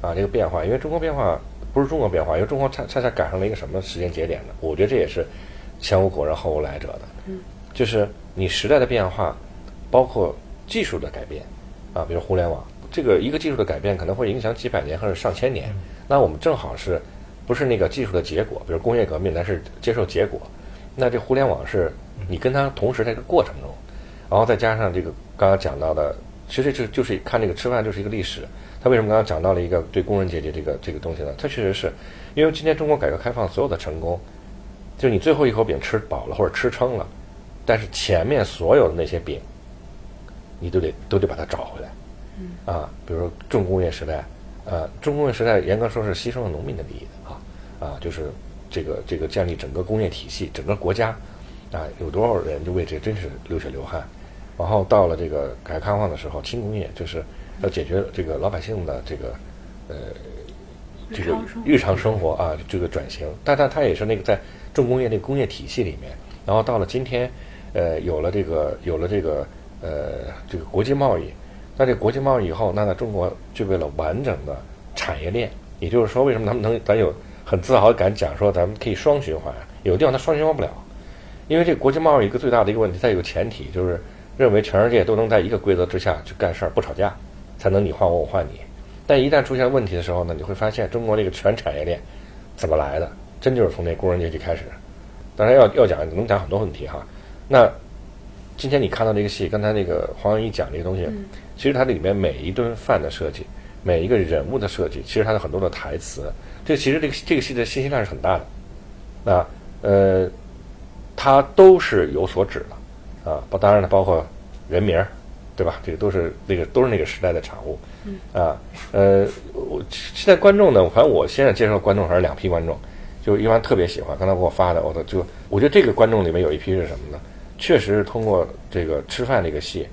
啊，这个变化，因为中国变化不是中国变化，因为中国恰恰恰赶上了一个什么时间节点呢？我觉得这也是前无古人后无来者的，就是你时代的变化，包括技术的改变啊，比如互联网。这个一个技术的改变可能会影响几百年或者上千年，那我们正好是，不是那个技术的结果，比如工业革命，咱是接受结果。那这互联网是你跟它同时在这个过程中，然后再加上这个刚刚讲到的，其实就就是看这个吃饭就是一个历史。他为什么刚刚讲到了一个对工人阶级这个这个东西呢？他确实是因为今天中国改革开放所有的成功，就是你最后一口饼吃饱了或者吃撑了，但是前面所有的那些饼，你都得都得把它找回来。啊，比如说重工业时代，呃，重工业时代严格说是牺牲了农民的利益的啊，啊，就是这个这个建立整个工业体系，整个国家啊，有多少人就为这真是流血流汗。然后到了这个改革开放的时候，轻工业就是要解决这个老百姓的这个呃这个日常生活啊这个转型，但但它也是那个在重工业那个工业体系里面，然后到了今天，呃，有了这个有了这个呃这个国际贸易。那这国际贸易以后，那在中国具备了完整的产业链，也就是说，为什么他们能咱有很自豪的敢讲说咱们可以双循环？有的地方它双循环不了，因为这国际贸易一个最大的一个问题，它有个前提就是认为全世界都能在一个规则之下去干事儿，不吵架，才能你换我我换你。但一旦出现问题的时候呢，你会发现中国这个全产业链怎么来的？真就是从那工人阶级开始。当然要要讲，能讲很多问题哈。那今天你看到这个戏，刚才那个黄文一讲这个东西。其实它里面每一顿饭的设计，每一个人物的设计，其实它的很多的台词，这其实这个这个戏的信息量是很大的。那呃，它都是有所指的啊，包当然了，包括人名儿，对吧？这个都是那个都是那个时代的产物。啊，呃，我现在观众呢，反正我现在接受观众还是两批观众，就一般特别喜欢，刚才给我发的，我的就我觉得这个观众里面有一批是什么呢？确实是通过这个吃饭这个戏。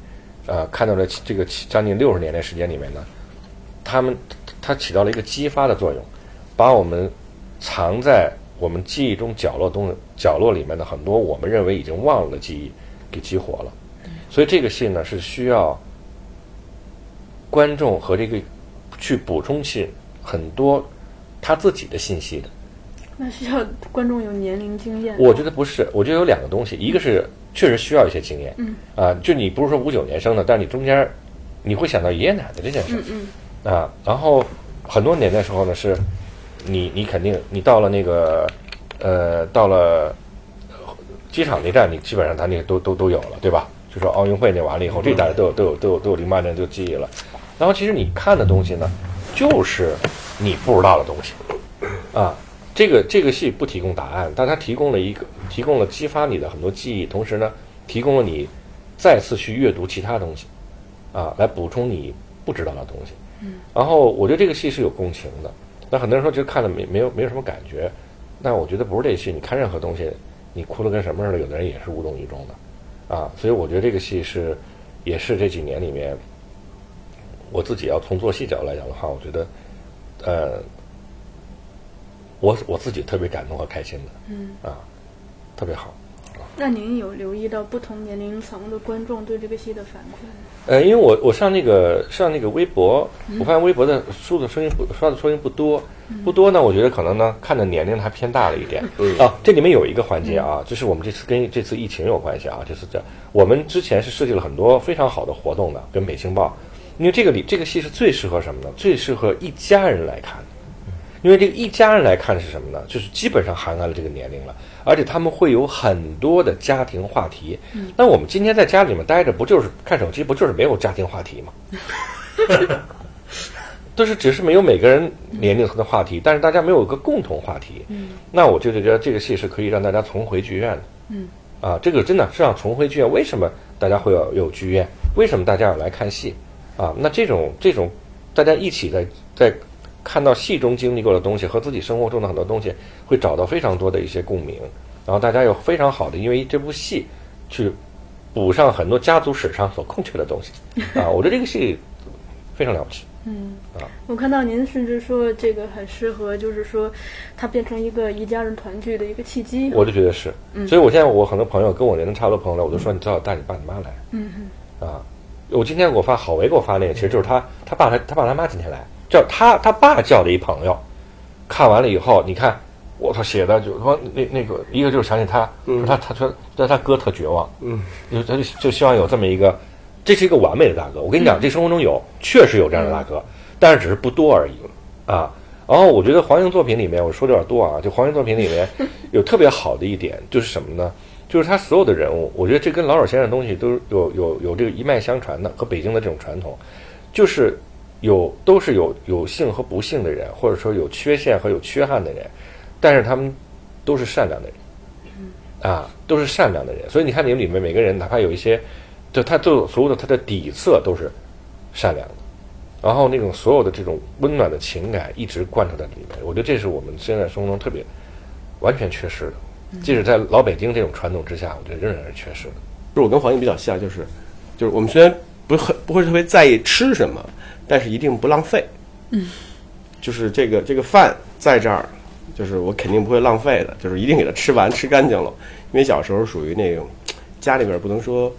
呃，看到了这个将近六十年的时间里面呢，他们它起到了一个激发的作用，把我们藏在我们记忆中角落东角落里面的很多我们认为已经忘了的记忆给激活了。所以这个戏呢是需要观众和这个去补充信很多他自己的信息的。那需要观众有年龄经验。我觉得不是，我觉得有两个东西，一个是确实需要一些经验，嗯，啊，就你不是说五九年生的，但是你中间你会想到爷爷奶奶这件事，嗯啊，然后很多年的时候呢，是你你肯定你到了那个呃到了机场那站，你基本上他那个都都都有了，对吧？就说奥运会那完了以后，这大家都有都有都有都有零八年就记忆了。然后其实你看的东西呢，就是你不知道的东西啊。这个这个戏不提供答案，但它提供了一个提供了激发你的很多记忆，同时呢，提供了你再次去阅读其他东西啊，来补充你不知道的东西。嗯。然后我觉得这个戏是有共情的。那很多人说，就看了没没有没有什么感觉。但我觉得不是这戏，你看任何东西，你哭得跟什么似的，有的人也是无动于衷的啊。所以我觉得这个戏是也是这几年里面，我自己要从做戏角度来讲的话，我觉得呃。我我自己特别感动和开心的，嗯啊，特别好。那您有留意到不同年龄层的观众对这个戏的反馈吗？呃，因为我我上那个上那个微博，我发现微博的书的声音不刷的声音不多，不多呢。我觉得可能呢，看的年龄还偏大了一点。啊，这里面有一个环节啊，就是我们这次跟这次疫情有关系啊，就是这我们之前是设计了很多非常好的活动的，跟北青报，因为这个里这个戏是最适合什么呢？最适合一家人来看。因为这个一家人来看是什么呢？就是基本上涵盖了这个年龄了，而且他们会有很多的家庭话题。那我们今天在家里面待着，不就是看手机，不就是没有家庭话题吗？都是只是没有每个人年龄层的话题，但是大家没有一个共同话题。那我就觉得这个戏是可以让大家重回剧院的。嗯，啊，这个真的是让重回剧院。为什么大家会要有剧院？为什么大家要来看戏？啊，那这种这种大家一起在在。看到戏中经历过的东西和自己生活中的很多东西，会找到非常多的一些共鸣，然后大家有非常好的因为这部戏去补上很多家族史上所空缺的东西啊！我觉得这个戏非常了不起。嗯啊，我看到您甚至说这个很适合，就是说它变成一个一家人团聚的一个契机。我就觉得是，所以我现在我很多朋友跟我年龄差不多朋友来，我就说你最好带你爸你妈来。嗯嗯。啊，我今天给我发郝维给我发那个，其实就是他他爸他他爸他妈今天来。叫他他爸叫的一朋友，看完了以后，你看我操写的就说那那个一个就是想起他，说他他说他他哥特绝望，嗯，就他就就希望有这么一个，这是一个完美的大哥。我跟你讲，这生活中有确实有这样的大哥，但是只是不多而已啊。然后我觉得黄英作品里面，我说的有点多啊，就黄英作品里面 有特别好的一点就是什么呢？就是他所有的人物，我觉得这跟老舍先生的东西都有有有这个一脉相传的，和北京的这种传统，就是。有都是有有幸和不幸的人，或者说有缺陷和有缺憾的人，但是他们都是善良的人，啊，都是善良的人。所以你看，你们里面每个人，哪怕有一些，就他都所有的他的底色都是善良的，然后那种所有的这种温暖的情感一直贯彻在里面。我觉得这是我们现在生活中特别完全缺失的，即使在老北京这种传统之下，我觉得仍然是缺失的。就是我跟黄英比较像，就是就是我们虽然不很不会特别在意吃什么。但是一定不浪费，嗯，就是这个这个饭在这儿，就是我肯定不会浪费的，就是一定给它吃完吃干净了。因为小时候属于那种家里边不能说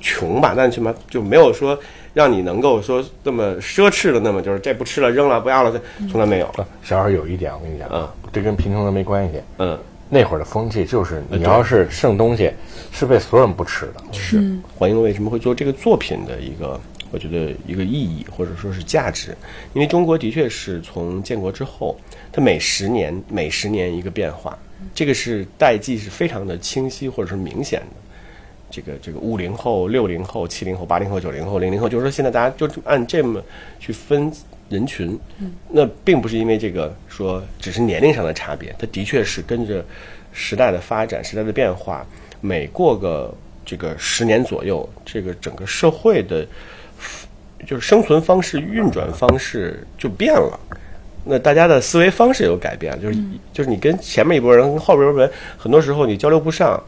穷吧，但起码就没有说让你能够说这么奢侈的，那么就是这不吃了扔了不要了，这从来没有。小时候有一点，我跟你讲，嗯，这跟贫穷的没关系，嗯，那会儿的风气就是你要是剩东西，是被所有人不吃的。是黄英为什么会做这个作品的一个？我觉得一个意义或者说是价值，因为中国的确是从建国之后，它每十年每十年一个变化，这个是代际是非常的清晰或者是明显的。这个这个五零后、六零后、七零后、八零后、九零后、零零后，就是说现在大家就按这么去分人群，那并不是因为这个说只是年龄上的差别，它的确是跟着时代的发展、时代的变化，每过个这个十年左右，这个整个社会的。就是生存方式、运转方式就变了，那大家的思维方式有改变，就是就是你跟前面一波人、跟后边一波人，很多时候你交流不上，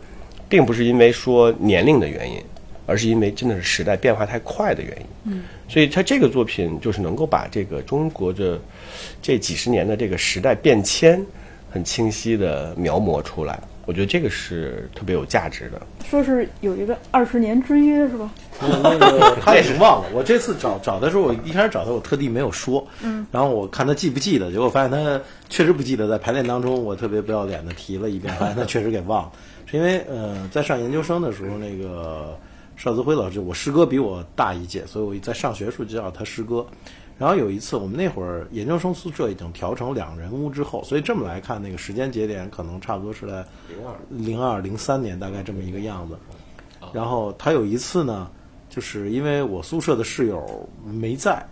并不是因为说年龄的原因，而是因为真的是时代变化太快的原因。嗯，所以他这个作品就是能够把这个中国的这几十年的这个时代变迁很清晰的描摹出来我觉得这个是特别有价值的。说是有一个二十年之约是吧？那个他也是忘了。我这次找找的时候，我一开始找他，我特地没有说。嗯。然后我看他记不记得，结果发现他确实不记得。在排练当中，我特别不要脸的提了一遍，发现他确实给忘了。是因为呃，在上研究生的时候，那个邵子辉老师，我师哥比我大一届，所以我在上学时候就叫他师哥。然后有一次，我们那会儿研究生宿舍已经调成两人屋之后，所以这么来看，那个时间节点可能差不多是在零二零二零三年，大概这么一个样子。然后他有一次呢，就是因为我宿舍的室友没在，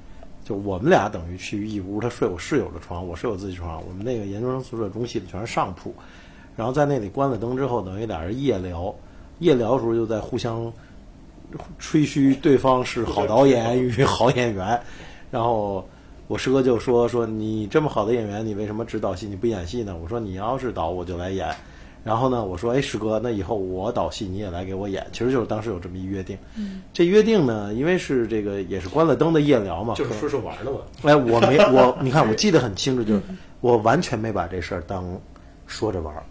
就我们俩等于去一屋，他睡我室友的床，我睡我自己床。我们那个研究生宿舍中戏的全是上铺，然后在那里关了灯之后，等于俩人夜聊，夜聊的时候就在互相吹嘘对方是好导演与好演员。然后我师哥就说说你这么好的演员，你为什么只导戏你不演戏呢？我说你要是导我就来演。然后呢，我说哎师哥，那以后我导戏你也来给我演，其实就是当时有这么一约定。嗯，这约定呢，因为是这个也是关了灯的夜聊嘛，就是说是玩的嘛。哎，我没我，你看我记得很清楚，就是我完全没把这事儿当说着玩儿，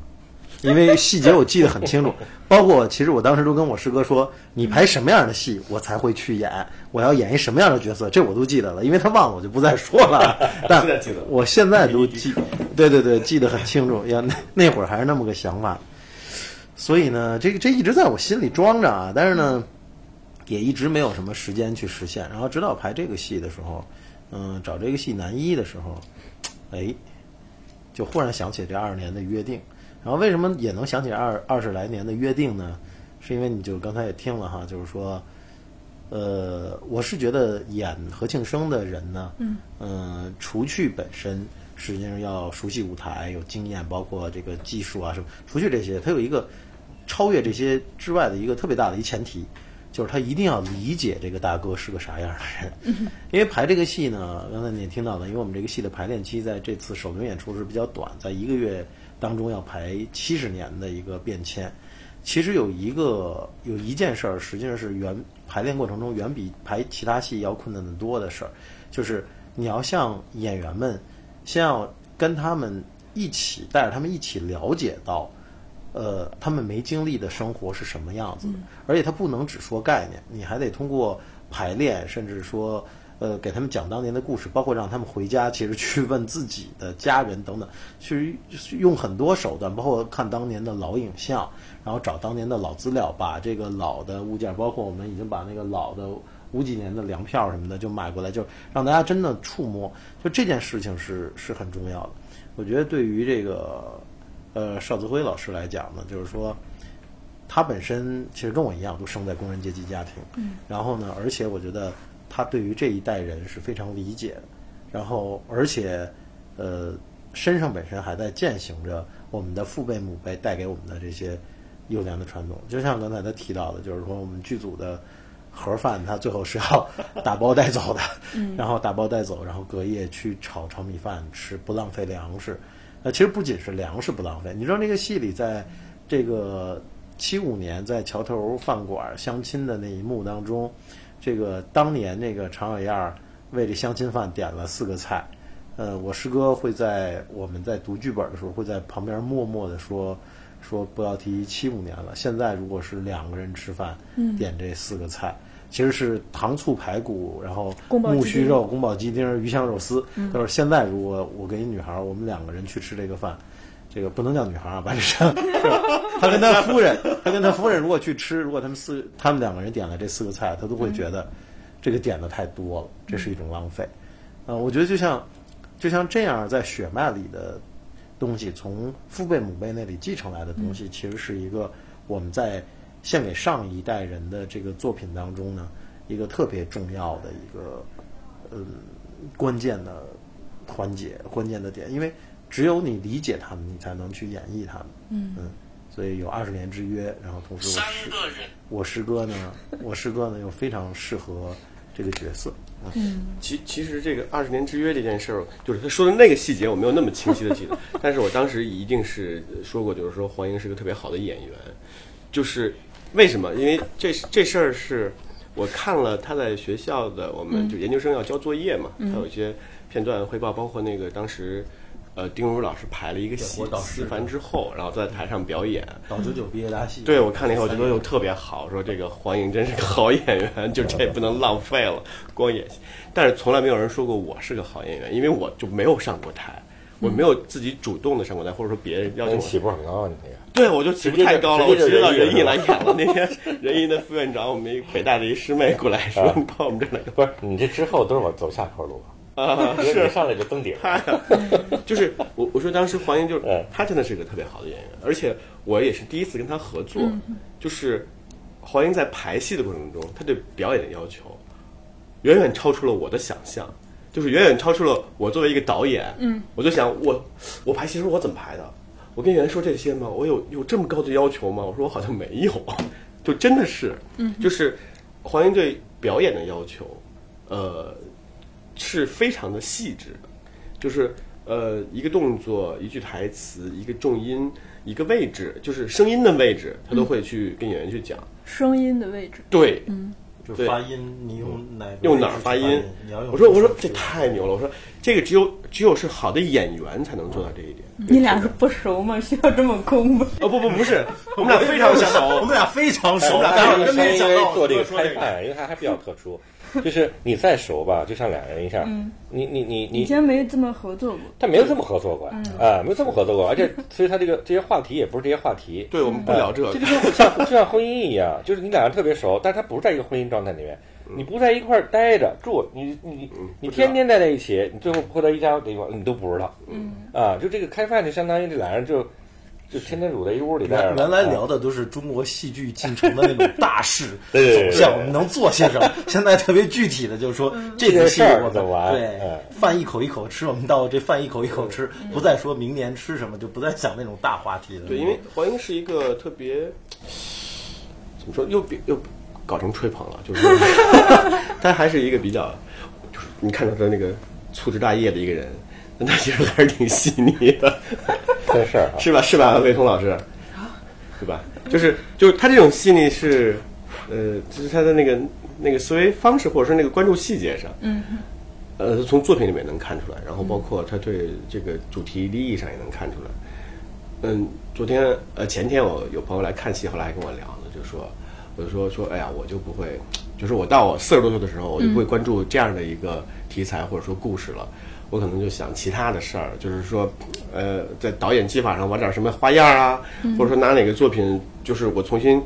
因为细节我记得很清楚，包括其实我当时都跟我师哥说，你排什么样的戏我才会去演，我要演一什么样的角色，这我都记得了，因为他忘了我就不再说了。但我现在都记，对对对，记得很清楚。呀，那那会儿还是那么个想法，所以呢，这个这一直在我心里装着啊，但是呢，也一直没有什么时间去实现。然后直到排这个戏的时候，嗯，找这个戏男一的时候，哎，就忽然想起这二十年的约定。然后为什么也能想起二二十来年的约定呢？是因为你就刚才也听了哈，就是说，呃，我是觉得演何庆生的人呢，嗯，呃，除去本身实际上要熟悉舞台、有经验，包括这个技术啊什么，除去这些，他有一个超越这些之外的一个特别大的一前提，就是他一定要理解这个大哥是个啥样的人。因为排这个戏呢，刚才你也听到了，因为我们这个戏的排练期在这次首轮演出是比较短，在一个月当中要排七十年的一个变迁。其实有一个有一件事儿，实际上是远排练过程中远比排其他戏要困难的多的事儿，就是你要向演员们先要跟他们一起带着他们一起了解到，呃，他们没经历的生活是什么样子的，而且他不能只说概念，你还得通过排练，甚至说。呃，给他们讲当年的故事，包括让他们回家，其实去问自己的家人等等，去用很多手段，包括看当年的老影像，然后找当年的老资料，把这个老的物件，包括我们已经把那个老的五几年的粮票什么的就买过来，就让大家真的触摸，就这件事情是是很重要的。我觉得对于这个呃邵子辉老师来讲呢，就是说他本身其实跟我一样，都生在工人阶级家庭，嗯，然后呢，而且我觉得。他对于这一代人是非常理解的，然后而且，呃，身上本身还在践行着我们的父辈母辈带给我们的这些优良的传统。就像刚才他提到的，就是说我们剧组的盒饭，他最后是要打包带走的，然后打包带走，然后隔夜去炒炒米饭吃，不浪费粮食。那，其实不仅是粮食不浪费，你知道那个戏里，在这个七五年在桥头饭馆相亲的那一幕当中。这个当年那个常小燕儿为这相亲饭点了四个菜，呃，我师哥会在我们在读剧本的时候会在旁边默默的说说不要提七五年了。现在如果是两个人吃饭，点这四个菜，其实是糖醋排骨，然后木须肉、宫保鸡丁、鱼香肉丝。他说现在如果我跟一女孩，我们两个人去吃这个饭。这个不能叫女孩啊，白山，他跟他夫人，他跟他夫人如果去吃，如果他们四他们两个人点了这四个菜，他都会觉得这个点的太多了，这是一种浪费。呃，我觉得就像就像这样在血脉里的东西，从父辈母辈那里继承来的东西，其实是一个我们在献给上一代人的这个作品当中呢，一个特别重要的一个嗯关键的环节、关键的点，因为。只有你理解他们，你才能去演绎他们。嗯嗯，所以有二十年之约，然后同时我师我师哥呢，我师哥呢又非常适合这个角色。嗯，其其实这个二十年之约这件事儿，就是他说的那个细节，我没有那么清晰的记得，但是我当时一定是说过，就是说黄英是个特别好的演员。就是为什么？因为这这事儿是我看了他在学校的，我们就研究生要交作业嘛，他有一些片段汇报，包括那个当时。呃丁如老师排了一个戏我导《师思凡》之后，然后在台上表演。到九九毕业大戏，对我看了以后，我觉得又特别好，说这个黄颖真是个好演员，就这也不能浪费了，光演戏。但是从来没有人说过我是个好演员，因为我就没有上过台，我没有自己主动的上过台，或者说别人要求我起步很高啊，你那个。对，我就起步太高了，我直接到直接就仁义来演了。那天人艺的副院长，我们一北大的一师妹过来说：“啊你到我们这儿来不是你这之后都是我走下坡路，啊！”是，上来就登顶。就是我我说当时黄英就是嗯他真的是一个特别好的演员，而且我也是第一次跟他合作，就是黄英在排戏的过程中，他对表演的要求远远超出了我的想象。就是远远超出了我作为一个导演，嗯，我就想我我排戏时候我怎么排的？我跟演员说这些吗？我有有这么高的要求吗？我说我好像没有，就真的是，嗯，就是黄英对表演的要求，呃，是非常的细致的，就是呃一个动作、一句台词、一个重音、一个位置，就是声音的位置，他都会去跟演员去讲。声音的位置，对，嗯就发音，你用哪用哪儿发音你要？用我说我说这太牛了！我说这个只有只有是好的演员才能做到这一点。你俩是不熟吗？需要这么空吗？哦不不不是，我们俩非常 熟，我们俩非常熟，我们俩没想为到做这个说这个。开判，因为它还比较特殊，就是你再熟吧，就像两人一样，你你你你以，前没这么合作过。他没有这么合作过啊，没有这么合作过，而且所以他这个这些话题也不是这些话题，对我们不聊这个。这就跟像就像婚姻一样，就是你两个人特别熟，但是他不是在一个婚姻状态里面，你不在一块儿待着住，你你你天天待在一起，你最后回到一家地方，你都不知道，嗯。啊，就这个开饭就相当于这俩人就就天天堵在一屋里待着。原原来聊的都是中国戏剧进程的那种大势 对对对走向，我们能做些什么？现在特别具体的，就是说这个戏我们怎么玩对嗯。饭一口一口吃，我们到这饭一口一口吃，不再说明年吃什么，就不再想那种大话题了。对，因为黄英是一个特别怎么说，又比又搞成吹捧了，就是 他还是一个比较，就是你看到他那个粗枝大叶的一个人，但他其实还是挺细腻的，真事儿啊，是吧？是吧，魏彤老师，对吧？就是就是他这种细腻是，呃，就是他的那个那个思维方式，或者是那个关注细节上，嗯。呃，从作品里面能看出来，然后包括他对这个主题立意上也能看出来。嗯，昨天呃前天我有朋友来看戏，后来还跟我聊呢，就说我就说说，哎呀，我就不会，就是我到我四十多岁的时候，我就不会关注这样的一个题材或者说故事了。我可能就想其他的事儿，就是说，呃，在导演技法上玩点什么花样啊，或者说拿哪个作品，就是我重新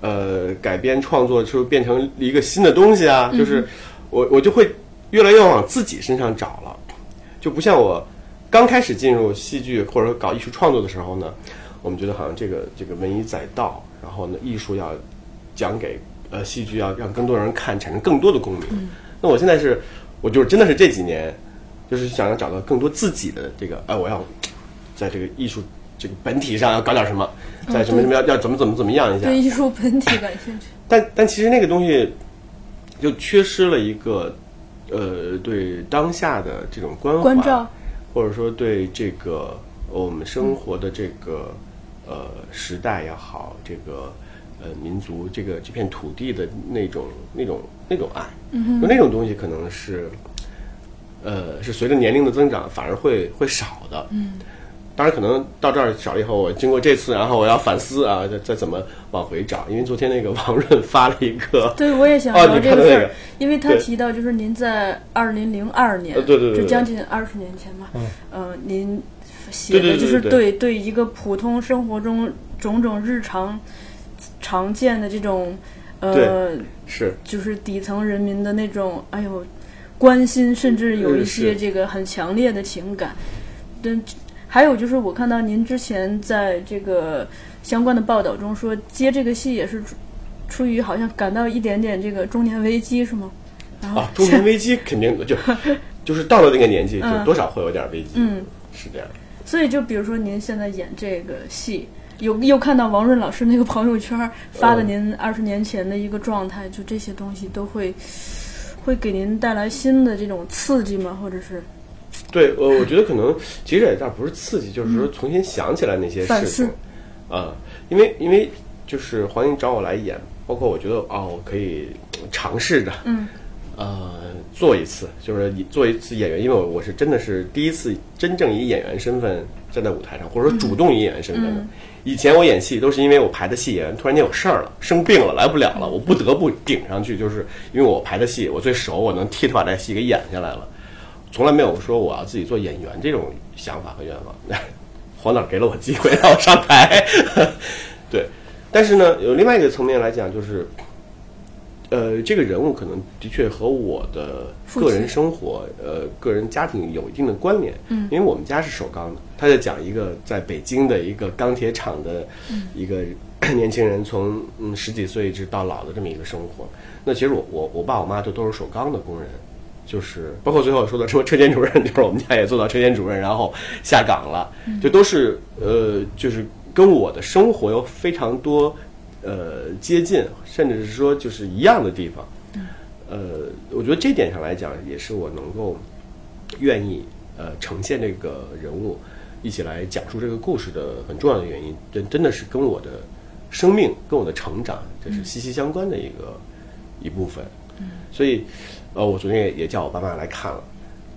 呃改编创作，就变成一个新的东西啊，就是我我就会越来越往自己身上找了，就不像我刚开始进入戏剧或者说搞艺术创作的时候呢，我们觉得好像这个这个文以载道，然后呢艺术要讲给呃戏剧要让更多人看，产生更多的共鸣。那我现在是，我就是真的是这几年，就是想要找到更多自己的这个，哎、我要在这个艺术这个本体上要搞点什么，在什么什么要要怎么怎么怎么样一下。对艺术本体感兴趣。但但其实那个东西就缺失了一个呃对当下的这种关怀，关照或者说对这个呃我们生活的这个呃时代也好，这个呃民族这个这片土地的那种那种那种爱，嗯、就那种东西可能是呃是随着年龄的增长反而会会少的，嗯。当然，可能到这儿少了以后，我经过这次，然后我要反思啊，再再怎么往回找。因为昨天那个 王润发了一个，对，我也想哦聊这个事儿，因为他提到就是您在二零零二年，呃对对对对就将近二十年前嘛，嗯、您写的就是对。对对对一个普通生活中种种日常常见的这种呃，是。就是底层人民的那种哎呦关心，甚至有一嗯些这个很强烈的情感。但还有就是，我看到您之前在这个相关的报道中说，接这个戏也是出出于好像感到一点点这个中年危机，是吗？啊，中年危机肯定的就 就是到了那个年纪，就嗯多少会有点危机，嗯，是这样。所以就比如说您现在演这个戏，有又看到王润老师那个朋友圈发的嗯您二十年前的一个状态，就这些东西都会会给您带来新的这种刺激吗？或者是对，我，我觉得可能其实也倒不是刺激，就是说重新想起来那些事情，啊、因为因为就是黄英找我来演，包括我觉得哦，我可以尝试着，嗯，呃，做一次，就是以做一次演员，因为我我是真的是第一次真正以演员身份站在舞台上，或者说主动以演员身份的。以前我演戏都是因为我排的戏演员突然间有事儿了，生病了来不了了，我不得不顶上去，就是因为我排的戏我最熟，我能替他把这戏给演下来了，从来没有说我要自己做演员这种想法和愿望。黄导给了我机会让我上台，对，但是呢，有另外一个层面来讲，就是。呃，这个人物可能的确和我的个人生活、呃，个人家庭有一定的关联。嗯，因为我们家是首钢的，他在讲一个在北京的一个钢铁厂的一个 年轻人，从嗯十几岁一直到老的这么一个生活。那其实我我我爸我妈就都是首钢的工人，就是包括最后说的什么车间主任，就是我们家也做到车间主任，然后下岗了，就都是呃，就是跟我的生活有非常多。呃，接近，甚至是说就是一样的地方，呃，我觉得这点上来讲，也是我能够愿意呃呈现这个人物，一起来讲述这个故事的很重要的原因，真真的是跟我的生命、跟我的成长，这是息息相关的一个一部分。所以，呃，我昨天也也叫我爸妈来看了。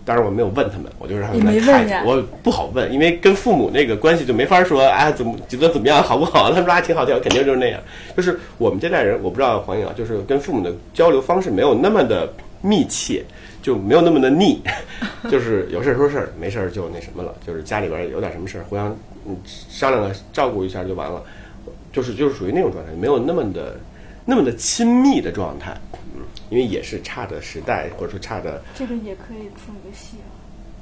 当然我没有问他们，我就让他们来看。我不好问，因为跟父母那个关系就没法说。哎，怎么觉得怎么样，好不好？他们说还挺好，挺好，肯定就是那样。就是我们这代人，我不知道黄颖啊，就是跟父母的交流方式没有那么的密切，就没有那么的腻。就是有事儿说事儿，没事儿就那什么了。就是家里边有点什么事儿，互相嗯商量了，照顾一下就完了。就是就是属于那种状态，没有那么的那么的亲密的状态。嗯因为也是差的时代，或者说差的，这个也可以出一个戏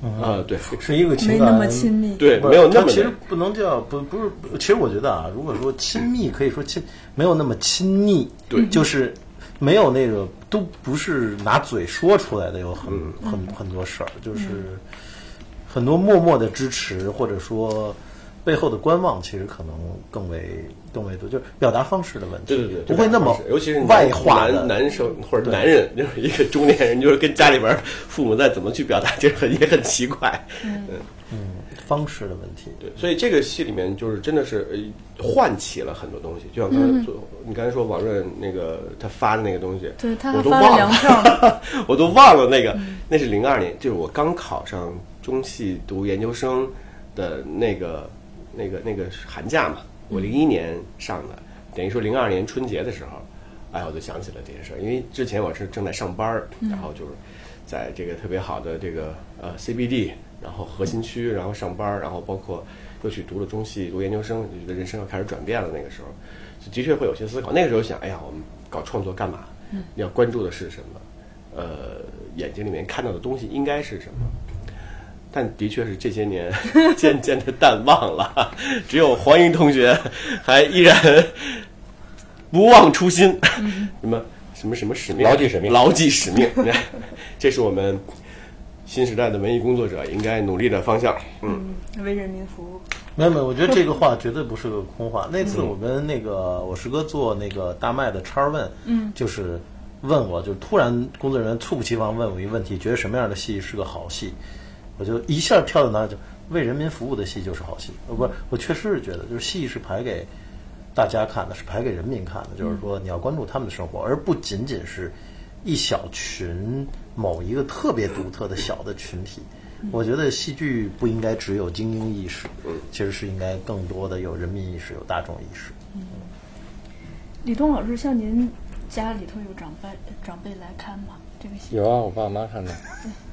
啊。啊，对，是一个情感，没那么亲密，对，没有那么。其实不能叫不不是，其实我觉得啊，如果说亲密，可以说亲，没有那么亲密，对，就是没有那个，都不是拿嘴说出来的，有很很很多事儿，就是很多默默的支持，或者说。背后的观望其实可能更为更为多，就是表达方式的问题。对对对，不会那么，尤其是外化男男生或者男人，就是一个中年人，就是跟家里边父母在怎么去表达，就是很也很奇怪。嗯嗯，方式的问题。对，所以这个戏里面就是真的是唤起了很多东西，就像刚才做你刚才说王润那个他发的那个东西，对他我都忘了，我都忘了那个，那是零二年，就是我刚考上中戏读研究生的那个。那个那个寒假嘛，我零一年上的，等于说零二年春节的时候，哎，我就想起了这件事儿。因为之前我是正在上班儿，然后就是在这个特别好的这个呃 CBD，然后核心区，然后上班儿，然后包括又去读了中戏读研究生，就觉得人生要开始转变了。那个时候，的确会有些思考。那个时候想，哎呀，我们搞创作干嘛？你要关注的是什么？呃，眼睛里面看到的东西应该是什么？但的确是这些年 渐渐的淡忘了，只有黄英同学还依然不忘初心，什么什么什么使命，牢记使命，牢记使命，这是我们新时代的文艺工作者应该努力的方向。嗯，为人民服务。没有没有，我觉得这个话绝对不是个空话。那次我跟那个我师哥做那个大麦的叉问，嗯，就是问我，就突然工作人员猝不及防问我一个问题，觉得什么样的戏是个好戏？我就一下跳到那，就为人民服务的戏就是好戏。呃，不是，我确实是觉得，就是戏是排给大家看的，是排给人民看的。就是说，你要关注他们的生活，而不仅仅是一小群某一个特别独特的小的群体。我觉得戏剧不应该只有精英意识，其实是应该更多的有人民意识、有大众意识。嗯，李东老师，像您家里头有长辈长辈来看吗？这个戏有啊，我爸妈看的，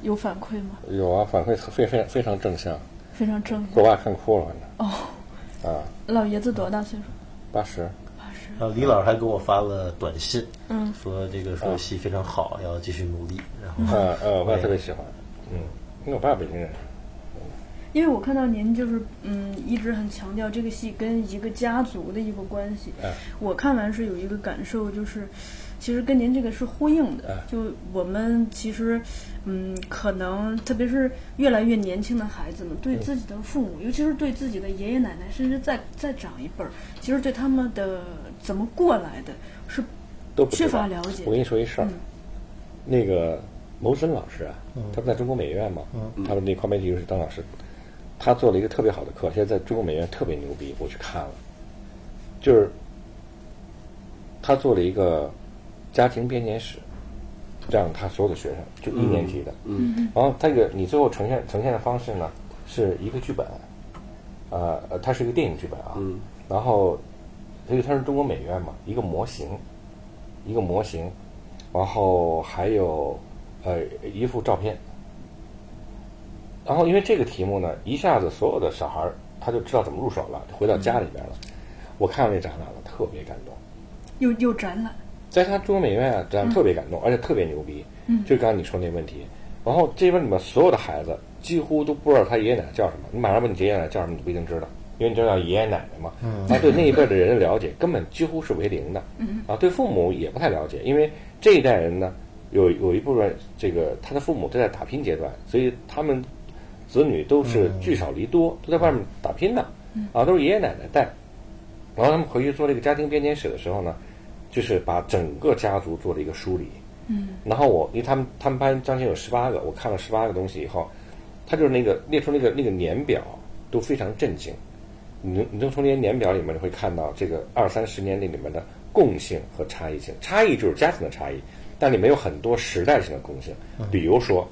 有反馈吗？有啊，反馈非非非常正向，非常正向。我爸看哭了，反正。哦。啊。老爷子多大岁数？八十。八十。然后李老师还给我发了短信，嗯，说这个说戏非常好，要继续努力。然后，嗯嗯，我爸特别喜欢，嗯，因为我爸北京人。因为我看到您就是嗯，一直很强调这个戏跟一个家族的一个关系。我看完是有一个感受，就是。其实跟您这个是呼应的，就我们其实，嗯，可能特别是越来越年轻的孩子们，对自己的父母，尤其是对自己的爷爷奶奶，甚至再再长一辈儿，其实对他们的怎么过来的，是都缺乏了解。我跟你说一事儿，那个牟森老师啊，他不在中国美院嘛，他们那跨媒体就是当老师，他做了一个特别好的课，现在在中国美院特别牛逼，我去看了，就是他做了一个。家庭编年史，这样他所有的学生就一年级的，嗯，然后他这个你最后呈现呈现的方式呢是一个剧本，呃，呃它是一个电影剧本啊，嗯，然后所以它是中国美院嘛，一个模型，一个模型，然后还有呃一幅照片，然后因为这个题目呢，一下子所有的小孩儿他就知道怎么入手了，回到家里边了。我看到那展览了，特别感动。又又展览，在他中国美院啊，这样特别感动，而且特别牛逼。嗯就刚刚你说那问题，然后这边里面所有的孩子几乎都不知道他爷爷奶奶叫什么。你马上问你爷爷奶奶叫什么，你不一定知道，因为你知道爷爷奶奶嘛。嗯。啊，对那一辈的人的了解根本几乎是为零的。嗯。啊，对父母也不太了解，因为这一代人呢，有有一部分这个他的父母都在打拼阶段，所以他们子女都是聚少离多，都在外面打拼的。啊，都是爷爷奶奶带。然后他们回去做这个家庭编年史的时候呢，就是把整个家族做了一个梳理。嗯，然后我因为他们他们班将近有十八个，我看了十八个东西以后，他就是那个列出那个那个年表都非常震惊。你你能从这些年表里面你会看到这个二三十年里里面的共性和差异性。差异就是家庭的差异，但里面有很多时代性的共性。比如说，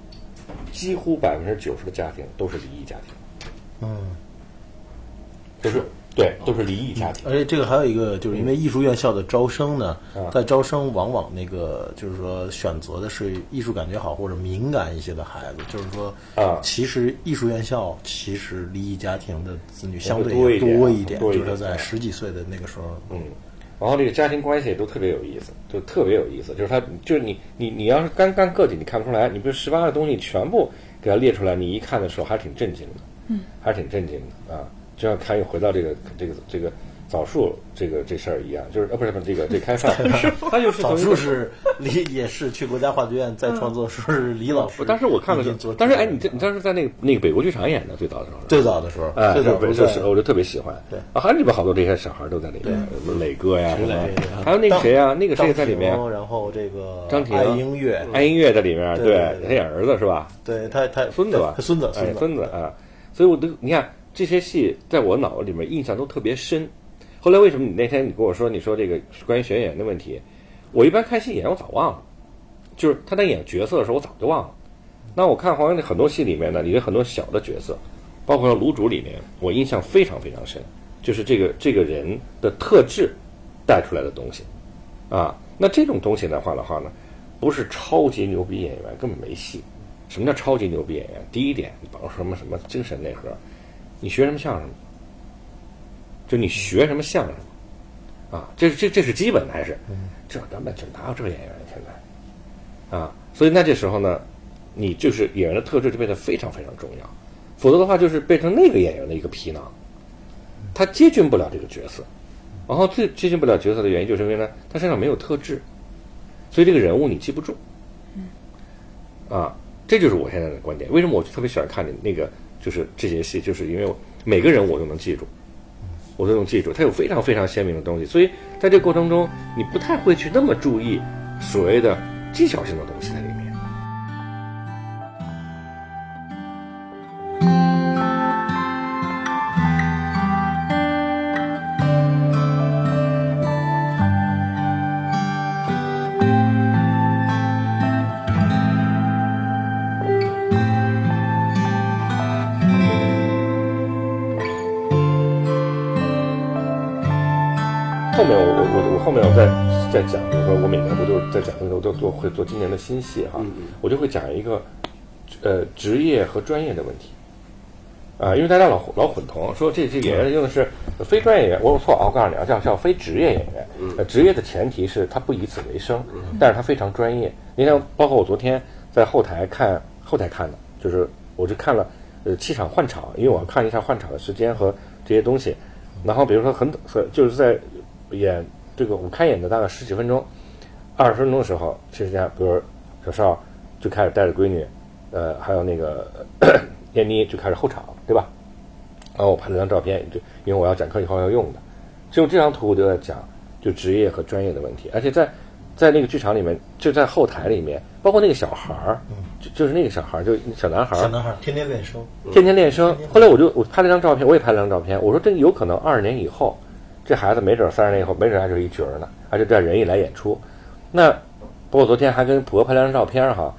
几乎百分之九十的家庭都是离异家庭，嗯，就是对，都是离异家庭。而且这个还有一个，就是因为艺术院校的招生呢，啊在招生往往那个就是说选择的是艺术感觉好或者敏感一些的孩子，就是说啊其实艺术院校其实离异家庭的子女相对多一点多一点，就是他在十几岁的那个时候，嗯，然后这个家庭关系也都特别有意思，就特别有意思。就是他，就是你，你，你要是干干个体，你看不出来。你比如十八个东西全部给他列出来，你一看的时候还挺震惊的，嗯，还是挺震惊的啊。就像开又回到这个这个这个枣树这个这事儿一样，就是呃不是不是这个这开饭，他就是枣树是李也是去国家话剧院再创作，说是李老师。当时我看的时候，当时哎，你这你当时在那个那个北国剧场演的最早的时候，最早的时候，哎，最早就的时候是我就特别喜欢。对啊，还里边好多这些小孩都在里面，什么磊哥呀，什么还有那个谁呀，那个谁也在里面，然后这个张庭爱音乐，爱音乐在里面，对他演儿子是吧？对他他孙子吧，他孙子哎，子孙子啊，所以我都你看这些戏在我脑子里面印象都特别深。后来为什么你那天你跟我说你说这个关于选演员的问题，我一般看戏演我早忘了，就是他在演角色的时候我早就忘了。那我看黄洋的很多戏里面呢，里面很多小的角色，包括卤煮里面，我印象非常非常深，就是这个这个人的特质带出来的东西啊。那这种东西的话的话呢，不是超级牛逼演员根本没戏。什么叫超级牛逼演员？第一点，你保什么什么精神内核，你学什么像什么，就你学什么像什么，啊，这是这这是基本的还是？这根本就哪有这个演员现在，啊，所以那这时候呢，你就是演员的特质就变得非常非常重要，否则的话就是变成那个演员的一个皮囊，他接近不了这个角色，然后最接近不了角色的原因就是因为呢，他身上没有特质，所以这个人物你记不住，啊，这就是我现在的观点。为什么我特别喜欢看你那个就是这些戏，就是因为每个人我都能记住，我都能记住，它有非常非常鲜明的东西，所以在这过程中，你不太会去那么注意所谓的技巧性的东西在里面。再再讲，比如说我每年不都在讲的时候都都会做今年的新戏哈，我就会讲一个呃职业和专业的问题。啊、因为大家老老混同，说这这演员用的是非专业演员，我有错啊，我告诉你啊，叫叫非职业演员，呃，职业的前提是他不以此为生，但是他非常专业。你看，包括我昨天在后台看后台看的，就是我就看了呃气场换场，因为我要看一下换场的时间和这些东西。然后比如说很很就是在演这个我开演的大概十几分钟，二十分钟的时候，其实家比如小邵就开始带着闺女，呃，还有那个 燕妮就开始候场，对吧？然后我拍了张照片，就因为我要讲课以后要用的，所以这张图我就在讲就职业和专业的问题，而且在在那个剧场里面，就在后台里面，包括那个小孩儿，就就是那个小孩儿，就小男孩儿，小男孩儿天天练声，天天练声。后来我就我拍了张照片，我也拍了张照片。我说这有可能二十年以后，这孩子没准三十年以后，没准还是一角儿呢，而且这人一来演出。那包括昨天还跟普哥拍了张照片哈，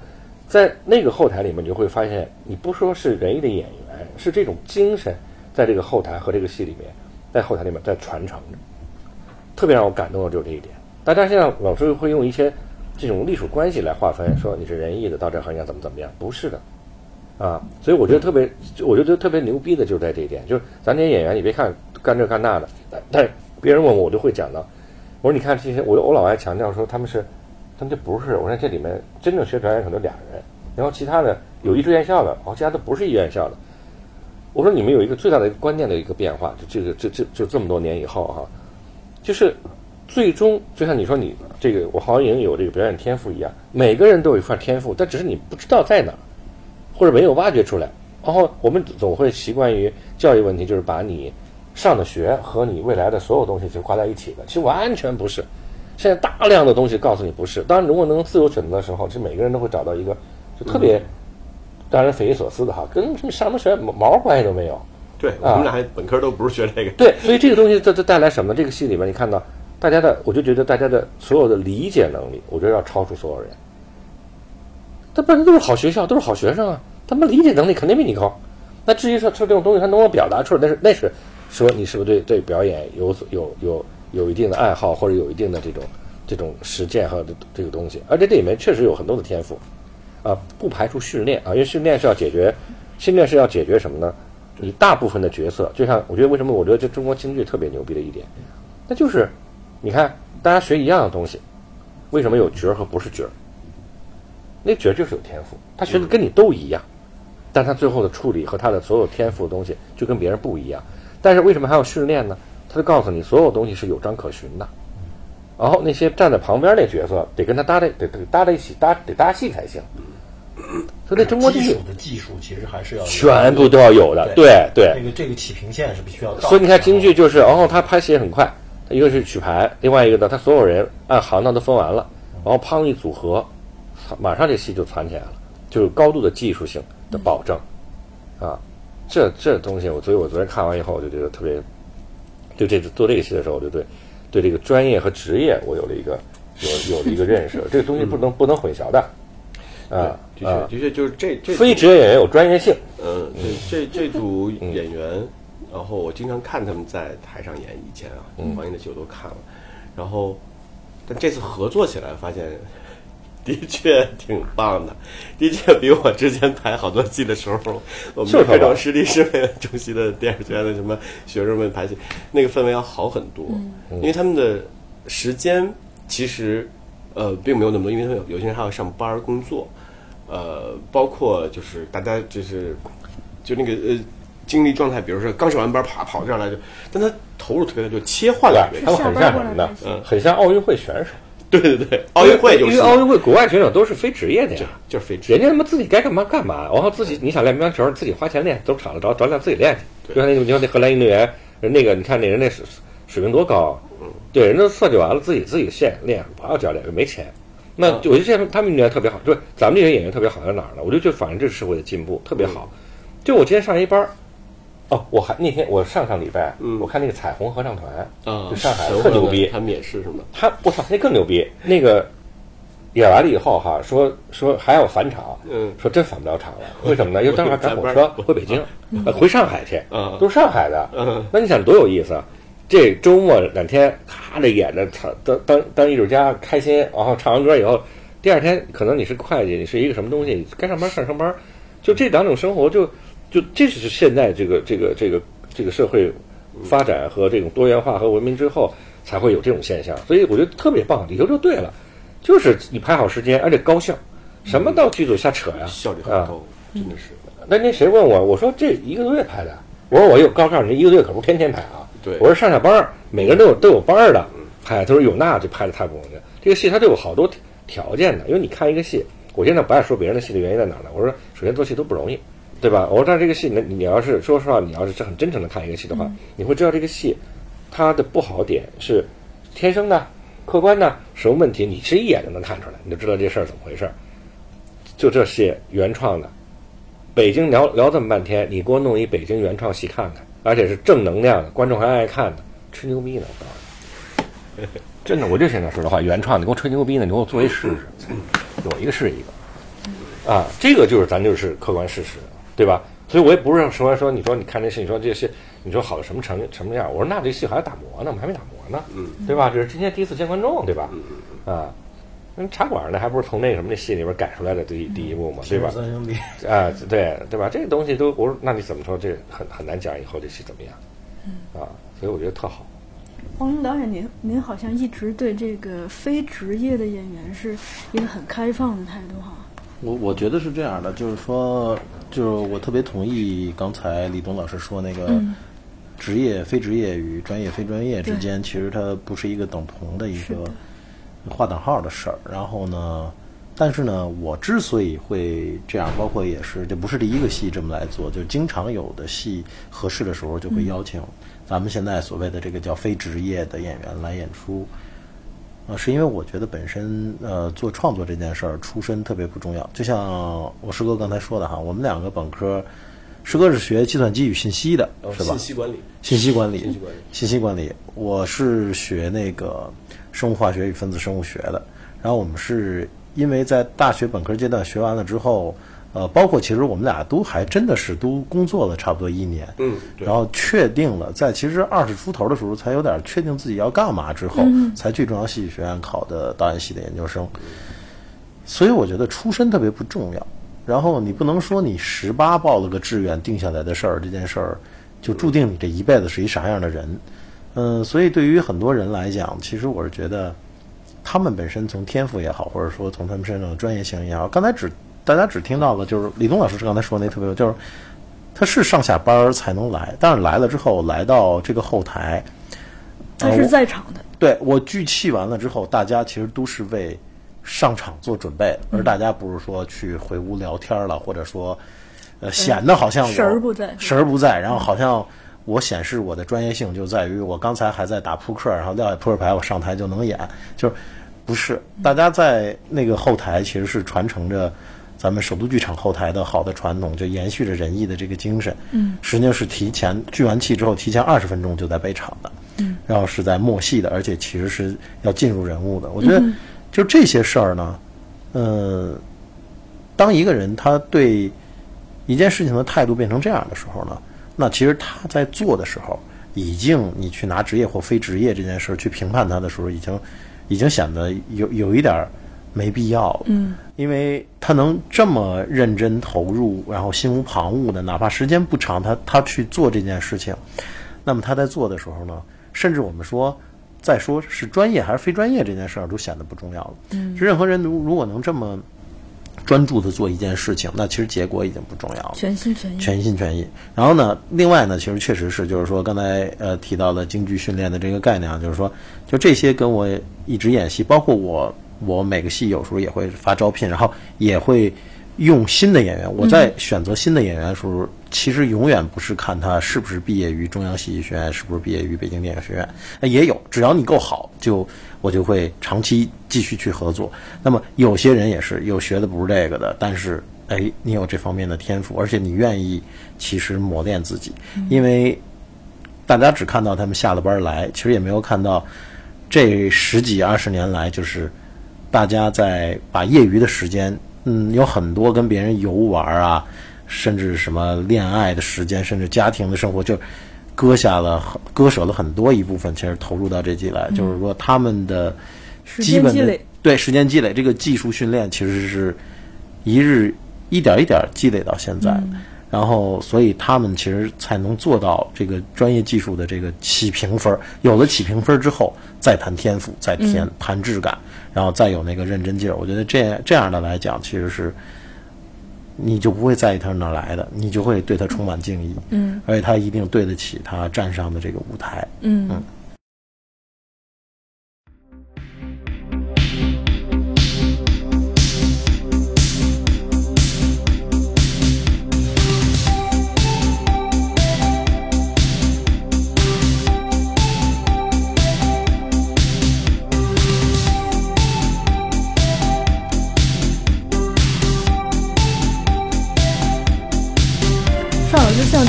在那个后台里面，你就会发现，你不说是人艺的演员，是这种精神在这个后台和这个戏里面，在后台里面在传承着。特别让我感动的就是这一点。大家现在老是会用一些这种隶属关系来划分，说你是人艺的到这行业怎么怎么样，不是的，啊，所以我觉得特别，我觉得特别牛逼的就是在这一点，就是咱这些演员，你别看干这干那的，但但是别人问我，我就会讲到，我说你看这些，我我老爱强调说他们是，他们这不是，我说这里面真正学表演可能俩人，然后其他的有艺术院校的，哦，其他的不是艺院校的，我说你们有一个最大的一个观念的一个变化，就这个这这就这么多年以后哈、就是最终就像你说你这个我好像也有这个表演天赋一样，每个人都有一块天赋，但只是你不知道在哪，或者没有挖掘出来。然后我们总会习惯于教育问题，就是把你上的学和你未来的所有东西是挂在一起的，其实完全不是。现在大量的东西告诉你不是。当然，如果能自由选择的时候，其实每个人都会找到一个就特别让人匪夷所思的哈，跟什么上什么学毛毛关系都没有。对我们俩还本科都不是学这个，对，所以这个东西它它带来什么？这个戏里面你看到大家的，我就觉得大家的所有的理解能力，我觉得要超出所有人。他本身都是好学校，都是好学生啊，他们理解能力肯定比你高。那至于说说这种东西他能不能表达出来，那是那是说你是不是对对表演有所有有有一定的爱好，或者有一定的这种这种实践和这这个东西。而且这里面确实有很多的天赋啊，不排除训练啊，因为训练是要解决，训练是要解决什么呢？你大部分的角色，就像我觉得为什么我觉得这中国京剧特别牛逼的一点，那就是你看大家学一样的东西，为什么有角儿和不是角儿？那角儿就是有天赋，他学的跟你都一样，但他最后的处理和他的所有天赋的东西就跟别人不一样。但是为什么还要训练呢？他就告诉你，所有东西是有章可循的。然后那些站在旁边那角色得跟他搭在得得搭在一起搭得搭戏才行。所以那中国京剧基础的技术其实还是要全部都要有的，对对。这个这个起平线是必须要到的。所以你看京剧就是，然后他拍戏也很快，一个是曲牌，另外一个呢，他所有人按行当都分完了，然后砰一组合，马上这戏就攒起来了，就是高度的技术性的保证，啊，这这东西我，所以我昨天看完以后，我就觉得特别，对这次做这个戏的时候，我就对对这个专业和职业，我有了一个有有了一个认识，这个东西不能不能混淆的，啊的啊确，的确就是这这非职业演员有专业性，嗯，这这这组嗯。演员，然后我经常看他们在台上演，以前啊，嗯。王英的戏我都看了，然后，但这次合作起来发现，的确挺棒的，的确比我之前排好多戏的时候，我们就是各种吧实力是为了中戏的电视学院的什么学生们排戏，那个氛围要好很多，因为他们的时间其实呃并没有那么多，因为他们有有些人还要上班工作。呃，包括就是大家就是就那个呃精力状态，比如说刚上完班啪跑这儿来就，但他投入特别大，就切换的特别快。他们很像什么呢？嗯很像奥运会选手。对 对对，奥运会就是因为奥运会国外选手都是非职业的呀，就是非职业人家他妈自己该干嘛干嘛，然后自己你想练乒乓球，自己花钱练，都场了找找练自己练去。就像那个你看那荷兰运动员，人那个你看那人那水水平多高，嗯对，人都设计完了自己自己现练，不要教练，没钱。那我就觉得他们运动员特别好，就是咱们这些演员特别好在哪儿呢？我就觉得反正这是社会的进步，特别好。就我今天上一班儿，哦，我还那天我上上礼拜，嗯我看那个彩虹合唱团，啊，就上海特牛逼，他们也是是吗？他我操，那更牛逼！那个演完了以后哈，说说还要返场，嗯说真返不了场了，为什么呢？因为当时还赶火车回北京，呃回上海去，嗯都是上海的。嗯那你想多有意思啊！这周末两天，咔的演着，操，当当当艺术家开心，然后唱完歌以后，第二天可能你是会计，你是一个什么东西，该上班上上班，就这两种生活就就这是现在这个这个这个这个社会发展和这种多元化和文明之后才会有这种现象，所以我觉得特别棒，理由就对了，就是你排好时间，而且高效，什么到剧组瞎扯呀，效率很啊高，真的是。那那谁问我，我说这一个多月拍的，我说我有告告诉你，一个多月可不是天天拍啊。对我说上下班儿，每个人都有都有班儿的拍。他说有那就拍的太不容易了。这个戏它都有好多条件的，因为你看一个戏，我现在不爱说别人的戏的原因在哪儿呢？我说首先做戏都不容易，对吧？我说但这个戏你，你要是说实话，你要是很真诚的看一个戏的话，你会知道这个戏它的不好点是天生的、客观的，什么问题你是一眼就能看出来，你就知道这事儿怎么回事儿。就这些原创的，北京聊聊这么半天，你给我弄一北京原创戏看看，而且是正能量的，观众还爱看的，吹牛逼呢！我告诉你，真的，我就现在说的话，原创，你给我吹牛逼呢，你给我做一试试，有一个是一个，啊，这个就是咱就是客观事实，对吧？所以我也不是说说你说你看这戏，你说这戏，你说好到什么成什么样？我说那这戏还要打磨呢，我们还没打磨呢，嗯，对吧？这是今天第一次见观众，对吧？啊，那茶馆呢，还不是从那个什么那戏里边改出来的第一第一部嘛，对吧？三兄弟，啊，对对吧？这个东西都我说，那你怎么说？这很很难讲以后这戏怎么样，啊，所以我觉得特好。黄龙导演，您您好像一直对这个非职业的演员是一个很开放的态度哈。我我觉得是这样的，就是说，就是我特别同意刚才李东老师说那个嗯职业、非职业与专业、非专业之对间，其实它不是一个等同的一个划等号的事儿。然后呢，但是呢，我之所以会这样，包括也是这不是第一个戏这么来做，就经常有的戏合适的时候就会邀请咱们现在所谓的这个叫非职业的演员来演出。呃，是因为我觉得本身呃做创作这件事儿出身特别不重要，就像我师哥刚才说的哈，我们两个本科，师哥是学计算机与信息的，是吧？信息管理，信息管理，信息管理信息管理。我是学那个生物化学与分子生物学的，然后我们是因为在大学本科阶段学完了之后，呃，包括其实我们俩都还真的是都工作了差不多一年，嗯，然后确定了，在其实二十出头的时候才有点确定自己要干嘛之后，才去中央戏剧学院考的导演系的研究生。所以我觉得出身特别不重要。然后你不能说你十八报了个志愿定下来的事儿，这件事儿就注定你这一辈子是一啥样的人。嗯，所以对于很多人来讲，其实我是觉得他们本身从天赋也好，或者说从他们身上的专业性也好，刚才只大家只听到了就是李东老师刚才说的那特别有，就是他是上下班儿才能来，但是来了之后来到这个后台，他是在场的，对我聚气完了之后，大家其实都是为上场做准备，而大家不是说去回屋聊天了，或者说呃显得好像我神儿不在。神儿不在，然后好像我显示我的专业性就在于我刚才还在打扑克，然后撂下扑克牌，我上台就能演，就是不是大家在那个后台其实是传承着。咱们首都剧场后台的好的传统，就延续着仁义的这个精神。嗯，实际上是提前聚完气之后，提前二十分钟就在备场的。嗯，然后是在默戏的，而且其实是要进入人物的。我觉得，就这些事儿呢，嗯，当一个人他对一件事情的态度变成这样的时候呢，那其实他在做的时候，已经你去拿职业或非职业这件事儿去评判他的时候，已经已经显得有有一点儿没必要了。嗯，因为他能这么认真投入，然后心无旁骛的，哪怕时间不长，他他去做这件事情，那么他在做的时候呢，甚至我们说。再说是专业还是非专业这件事儿，都显得不重要了。嗯，任何人如如果能这么专注的做一件事情，那其实结果已经不重要了。全心全意。全心全意。然后呢，另外呢，其实确实是，就是说刚才呃提到的京剧训练的这个概念啊，就是说，就这些跟我一直演戏，包括我我每个戏有时候也会发招聘，然后也会用新的演员。我在选择新的演员的时候，其实永远不是看他是不是毕业于中央戏剧学院，是不是毕业于北京电影学院，呃也有，只要你够好，就我就会长期继续去合作。那么有些人也是有学的不是这个的，但是哎，你有这方面的天赋，而且你愿意其实磨练自己，因为大家只看到他们下了班来，其实也没有看到这十几二十年来，就是大家在把业余的时间，嗯，有很多跟别人游玩啊，甚至什么恋爱的时间，甚至家庭的生活，就割下了割舍了很多一部分，其实投入到这季来，就是说他们的基本的间积累，对时间积累，这个技术训练其实是一日一点一点积累到现在，然后所以他们其实才能做到这个专业技术的这个起评分儿。有了起评分儿之后，再谈天赋，再谈谈质感，然后再有那个认真劲儿。我觉得这样这样的来讲，其实是。你就不会在意他是哪儿来的，你就会对他充满敬意，嗯，而且他一定对得起他站上的这个舞台，嗯嗯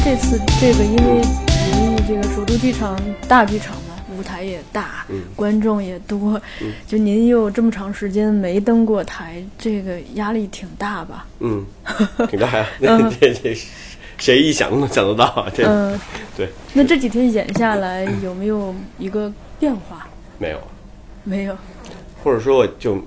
这次这个，因为因为这个首都剧场大剧场嘛，舞台也大，观众也多，就您又这么长时间没登过台，这个压力挺大吧？嗯，挺大呀，这这谁一想都能想得到啊？这嗯，对那这几天演下来有没有一个变化？没有，没有，或者说我就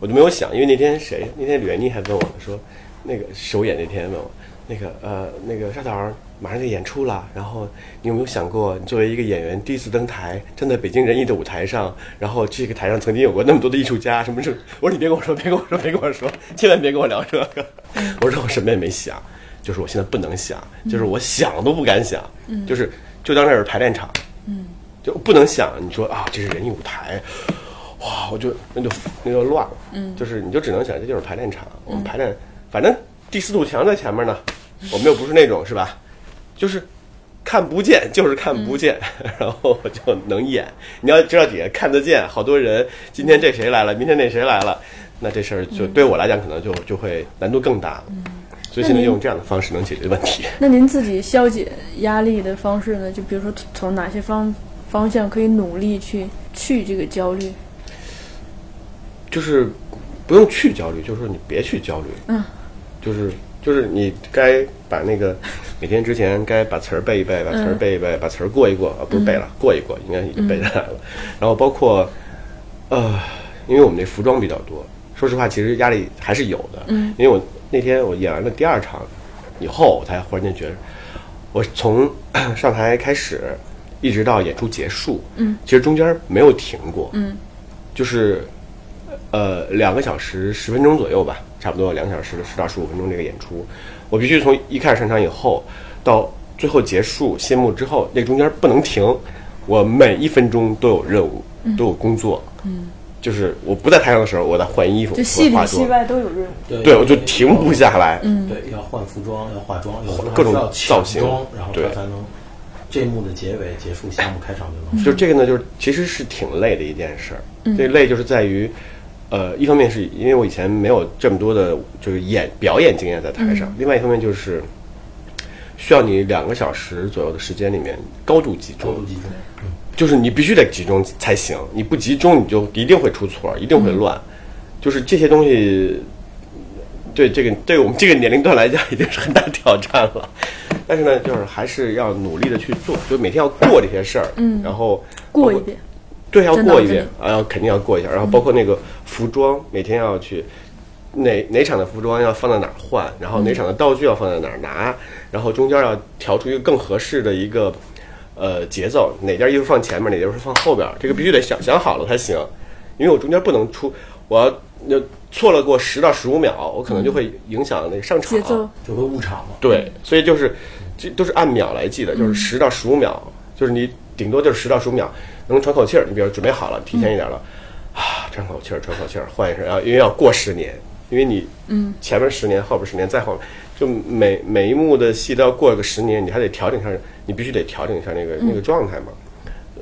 我就没有想，因为那天谁那天吕元妮还问我说，那个首演那天问我那个呃那个沙导儿马上就演出了，然后你有没有想过，你作为一个演员第一次登台，站在北京人艺的舞台上，然后这个台上曾经有过那么多的艺术家，什么什么，我说你别跟我说，别跟我说，别跟我说，千万别跟我聊这个。我说我什么也没想，就是我现在不能想，就是我想都不敢想，就是就当这是排练场，嗯就不能想你说啊这是人艺舞台，哇，我就那就那就乱了，嗯，就是你就只能想这就是排练场，我们排练，反正第四堵墙在前面呢，我们又不是那种是吧？就是看不见，就是看不见，然后我就能演。你要知道底下看得见，好多人，今天这谁来了，明天那谁来了，那这事儿就对我来讲可能就就会难度更大了。所以现在用这样的方式能解决问题。那您自己消解压力的方式呢？就比如说从哪些方方向可以努力去去这个焦虑？就是不用去焦虑，就是说你别去焦虑。嗯，就是就是你该把那个 每天之前该把词儿背一背，把词儿背一背，把词儿过一过啊，不是背了，过一过，应该已经背下来了。然后包括呃，因为我们这服装比较多，说实话，其实压力还是有的。嗯，因为我那天我演完了第二场以后，我才忽然间觉得，我从 上台开始一直到演出结束，嗯，其实中间没有停过，嗯，就是呃两个小时十分钟左右吧，差不多两个小时十到十五分钟这个演出，我必须从一开始上场以后到最后结束谢幕之后，那中间不能停，我每一分钟都有任务，都有工作，嗯，就是我不在台上的时候，我在换衣服，就戏里戏外都有任务。对对，我就停不下来，嗯，对，要换服装，要化妆，有各种造型，然后才能这一幕的结尾结束，下幕开场就能。就这个呢，就是其实是挺累的一件事儿。这累就是在于，呃，一方面是因为我以前没有这么多的，就是演表演经验在台上；，另外一方面就是需要你两个小时左右的时间里面高度集中，高度集中，嗯就是你必须得集中才行，你不集中你就一定会出错，一定会乱。就是这些东西，对这个对我们这个年龄段来讲已经是很大挑战了。但是呢，就是还是要努力的去做，就每天要过这些事儿，嗯，然后过一遍，对，要过一遍，啊，要肯定要过一下。然后包括那个服装，每天要去哪哪场的服装要放在哪儿换，然后哪场的道具要放在哪儿拿，然后中间要调出一个更合适的一个呃节奏，哪件衣服放前面，哪件衣服放后边儿，这个必须得想想好了才行。因为我中间不能出，我要那错了过十到十五秒，我可能就会影响那个上场就会误场嘛。对，所以就是这都是按秒来记的，就是十到十五秒，就是你顶多就是十到十五秒能喘口气儿。你比如准备好了，提前一点了，啊，喘口气儿，喘口气儿，换一身，然后因为要过十年，因为你嗯前面十年，后边十年，再后面，就每每一幕的戏都要过个十年，你还得调整一下，你必须得调整一下那个、那个状态嘛。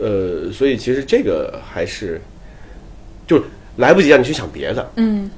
呃，所以其实这个还是就来不及让你去想别的，嗯，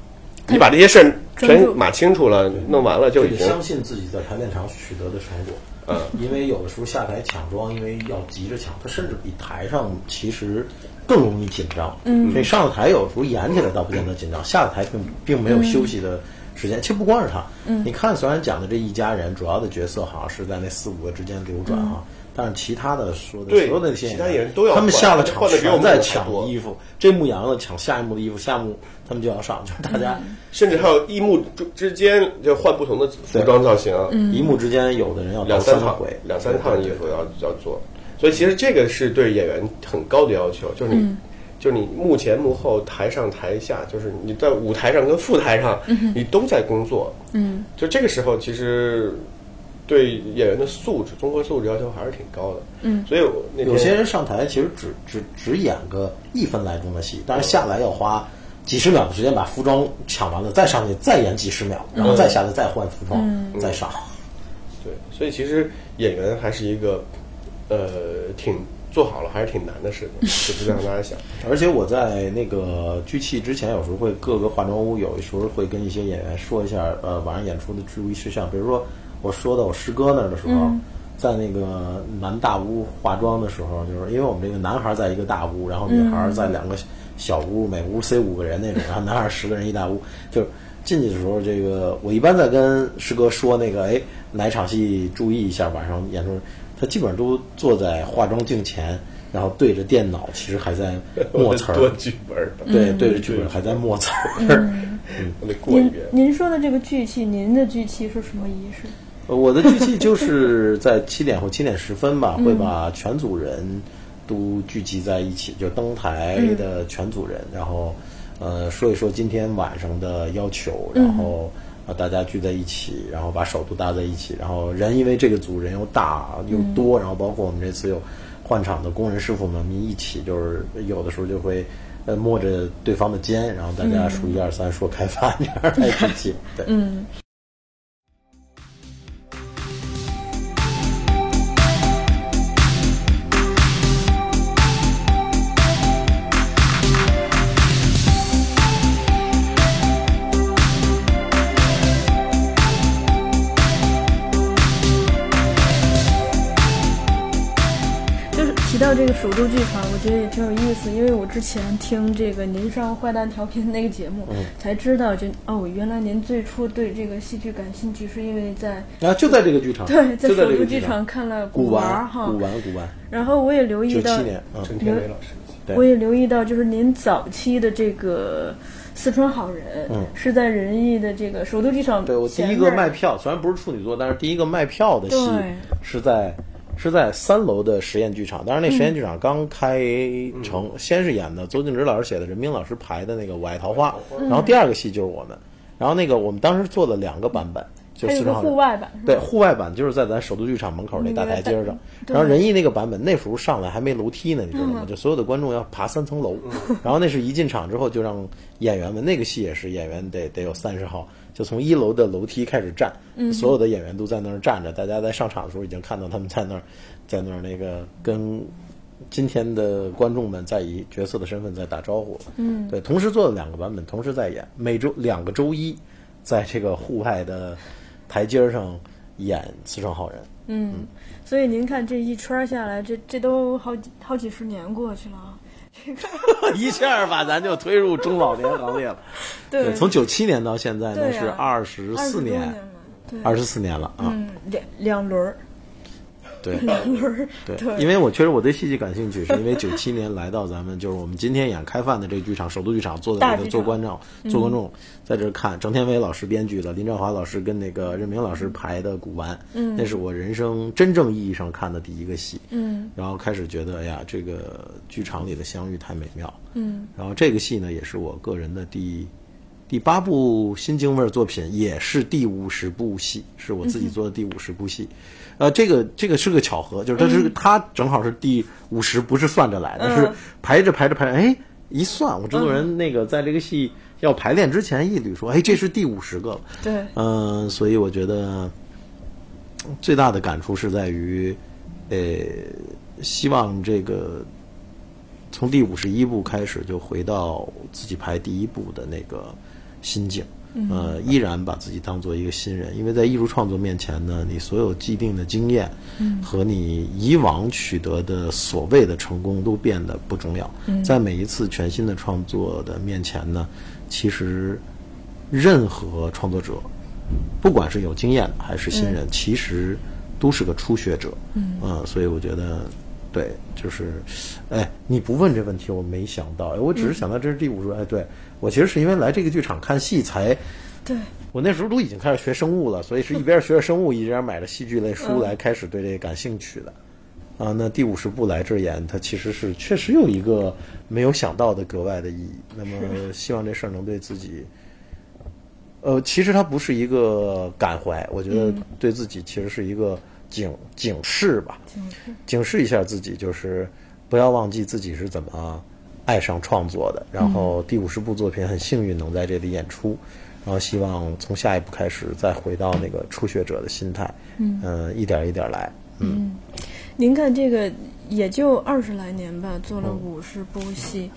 你把这些事儿全码清楚了，弄完了就已经相信自己在排练场取得的成果。嗯，因为有的时候下台抢装，因为要急着抢，他甚至比台上其实更容易紧张。嗯，所以上了台有时候演起来倒不见得紧张，下了台并并没有休息的时间。其实不光是他，嗯，你看虽然讲的这一家人主要的角色好像是在那四五个之间流转哈。但是其他的说的所有的那些其他演员都要他们下了场换得比我们还全在抢衣服，这幕演完了抢下一幕的衣服，下一幕他们就要上，就是大家甚至还有一幕之之间就换不同的服装造型，一幕之间有的人要倒两三趟回，两三趟衣服要要做，所以其实这个是对演员很高的要求，就是你。就是你幕前幕后台上台下，就是你在舞台上跟副台上，你都在工作。嗯，就这个时候，其实对演员的素质、综合素质要求还是挺高的。嗯，所以我那有些人上台其实只只只演个一分来钟的戏，但是下来要花几十秒的时间把服装抢完了，再上去再演几十秒，然后再下来再换服装，再上。对，所以其实演员还是一个呃挺做好了还是挺难的事情，就不让大家想。而且我在那个聚气之前，有时候会各个化妆屋有时候会跟一些演员说一下，呃，晚上演出的注意事项。比如说我说到我师哥那儿的时候，在那个男大屋化妆的时候，就是因为我们这个男孩在一个大屋，然后女孩在两个小屋，每屋塞五个人那种，然后男孩十个人一大屋，就是进去的时候，这个我一般在跟师哥说那个，哎，哪场戏注意一下，晚上演出，他基本上都坐在化妆镜前，然后对着电脑，其实还在默词多儿，剧本儿，对，对着剧本还在默词儿。我得过一您遍。您说的这个聚气，您的聚气是什么仪式？呃我的机器就是在七点或七点十分吧，会把全组人都聚集在一起，就登台的全组人，然后呃说一说今天晚上的要求，然后啊大家聚在一起，然后把手都搭在一起，然后人因为这个组人又大又多，然后包括我们这次有换场的工人师傅们，一起就是有的时候就会。呃，摸着对方的肩，然后大家数一二三，说开饭，这样来聚集。对，嗯。到这个首都剧场，我觉得也挺有意思，因为我之前听这个您上坏蛋调频那个节目，才知道就哦，原来您最初对这个戏剧感兴趣，是因为在啊就在这个剧场，对在首都剧场场看了古玩哈，古玩古玩，然后我也留意到九七，年，嗯，陈天伟老师，对。我也留意到，就是您早期的这个四川好人，嗯是在仁义的这个首都剧场对我第一个卖票，虽然不是处女座，但是第一个卖票的戏对是在是在三楼的实验剧场。当然，那实验剧场刚开成，先是演的邹静之老师写的，任冰老师排的那个《我爱桃花》，然后第二个戏就是我们，然后那个我们当时做了两个版本，就还有个四川好人户外版，对，户外版就是在咱首都剧场门口那大台阶上，然后仁义那个版本那时候上来还没楼梯呢，你知道吗？就所有的观众要爬三层楼，然后那是一进场之后就让演员们，那个戏也是演员得得有三十号，就从一楼的楼梯开始站，所有的演员都在那儿站着，大家在上场的时候已经看到他们在那儿，在那儿那个跟。今天的观众们在以角色的身份在打招呼，嗯，对，同时做了两个版本，同时在演，每周两个周一，在这个户外的台阶上演《四川好人》。嗯，所以您看这一圈下来，这这都好几好几十年过去了啊。一下把咱就推入中老年行列了。对，从九七年到现在，呢是二十四年，二十四年了啊。嗯，两两轮儿，对。两轮儿，对，对。因为我确实我对戏剧感兴趣，是因为九七年来到咱们就是我们今天演开饭的这个剧场，首都剧场，坐在那做观众，做观众在这儿看郑天伟老师编剧的，林兆华老师跟那个任明老师排的《古玩》，嗯，那是我人生真正意义上看的第一个戏，嗯。然后开始觉得，哎呀，这个剧场里的相遇太美妙。嗯。然后这个戏呢，也是我个人的第第八部新京味儿作品，也是第五十部戏，是我自己做的第五十部戏。呃，这个这个是个巧合，就是它是、它正好是第五十，不是算着来的，是排着排着排着，哎，一算，我制作人那个在这个戏要排练之前一捋说，哎，这是第五十个了。对，嗯、所以我觉得最大的感触是在于，呃，希望这个从第五十一部开始就回到自己排第一部的那个心境，呃，依然把自己当做一个新人，因为在艺术创作面前呢，你所有既定的经验和你以往取得的所谓的成功都变得不重要，在每一次全新的创作的面前呢，其实任何创作者。不管是有经验的还是新人，其实都是个初学者。嗯，所以我觉得，对，就是，哎，你不问这问题，我没想到，哎，我只是想到这是第五十，哎，对我其实是因为来这个剧场看戏才，对，我那时候都已经开始学生物了，所以是一边学着生物，一边买着戏剧类书来开始对这个感兴趣的。啊，那第五十部来这儿演，它其实是确实有一个没有想到的格外的意义。那么，希望这事儿能对自己。呃，其实它不是一个感怀，我觉得对自己其实是一个警警示吧，警示一下自己，就是不要忘记自己是怎么爱上创作的。然后第五十部作品很幸运能在这里演出，然后希望从下一步开始再回到那个初学者的心态，嗯、一点一点来，嗯，您看这个也就二十来年吧，做了五十部戏，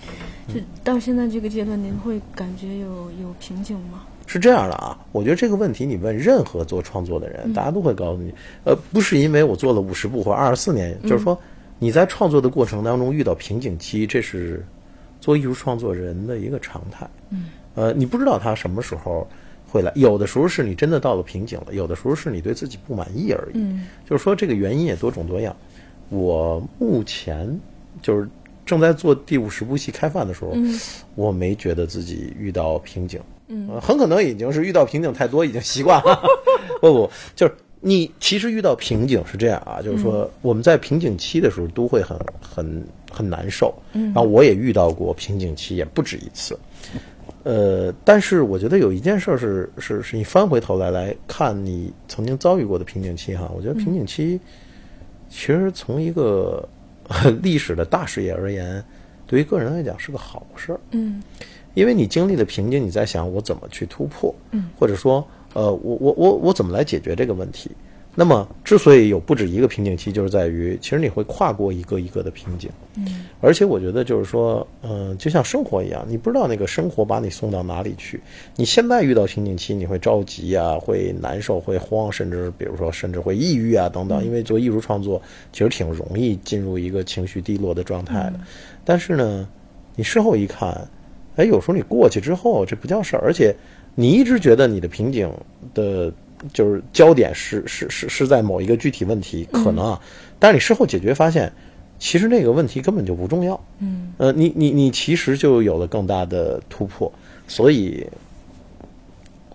就到现在这个阶段，您会感觉有有瓶颈吗？是这样的啊，我觉得这个问题你问任何做创作的人，大家都会告诉你，呃，不是因为我做了五十部或二十四年，就是说你在创作的过程当中遇到瓶颈期，这是做艺术创作人的一个常态。嗯，呃，你不知道他什么时候会来，有的时候是你真的到了瓶颈了，有的时候是你对自己不满意而已。嗯，就是说这个原因也多种多样。我目前就是正在做第五十部戏开饭的时候，我没觉得自己遇到瓶颈。嗯，很可能已经是遇到瓶颈太多，已经习惯了。不不，就是你其实遇到瓶颈是这样啊，就是说我们在瓶颈期的时候都会很很很难受。嗯，然后我也遇到过瓶颈期，也不止一次。呃，但是我觉得有一件事是是是你翻回头来来看你曾经遭遇过的瓶颈期哈，我觉得瓶颈期其实从一个 历史的大视野而言，对于个人来讲是个好事儿。嗯。因为你经历了瓶颈，你在想我怎么去突破，嗯，或者说，呃，我我我我怎么来解决这个问题？那么，之所以有不止一个瓶颈期，就是在于其实你会跨过一个一个的瓶颈，嗯，而且我觉得就是说，嗯，就像生活一样，你不知道那个生活把你送到哪里去。你现在遇到瓶颈期，你会着急啊，会难受，会慌，甚至比如说甚至会抑郁啊等等。因为做艺术创作其实挺容易进入一个情绪低落的状态的。但是呢，你事后一看。哎，有时候你过去之后，这不叫事儿，而且你一直觉得你的瓶颈的，就是焦点是是是是在某一个具体问题，可能啊，但是你事后解决发现，其实那个问题根本就不重要。嗯，呃，你你你其实就有了更大的突破，所以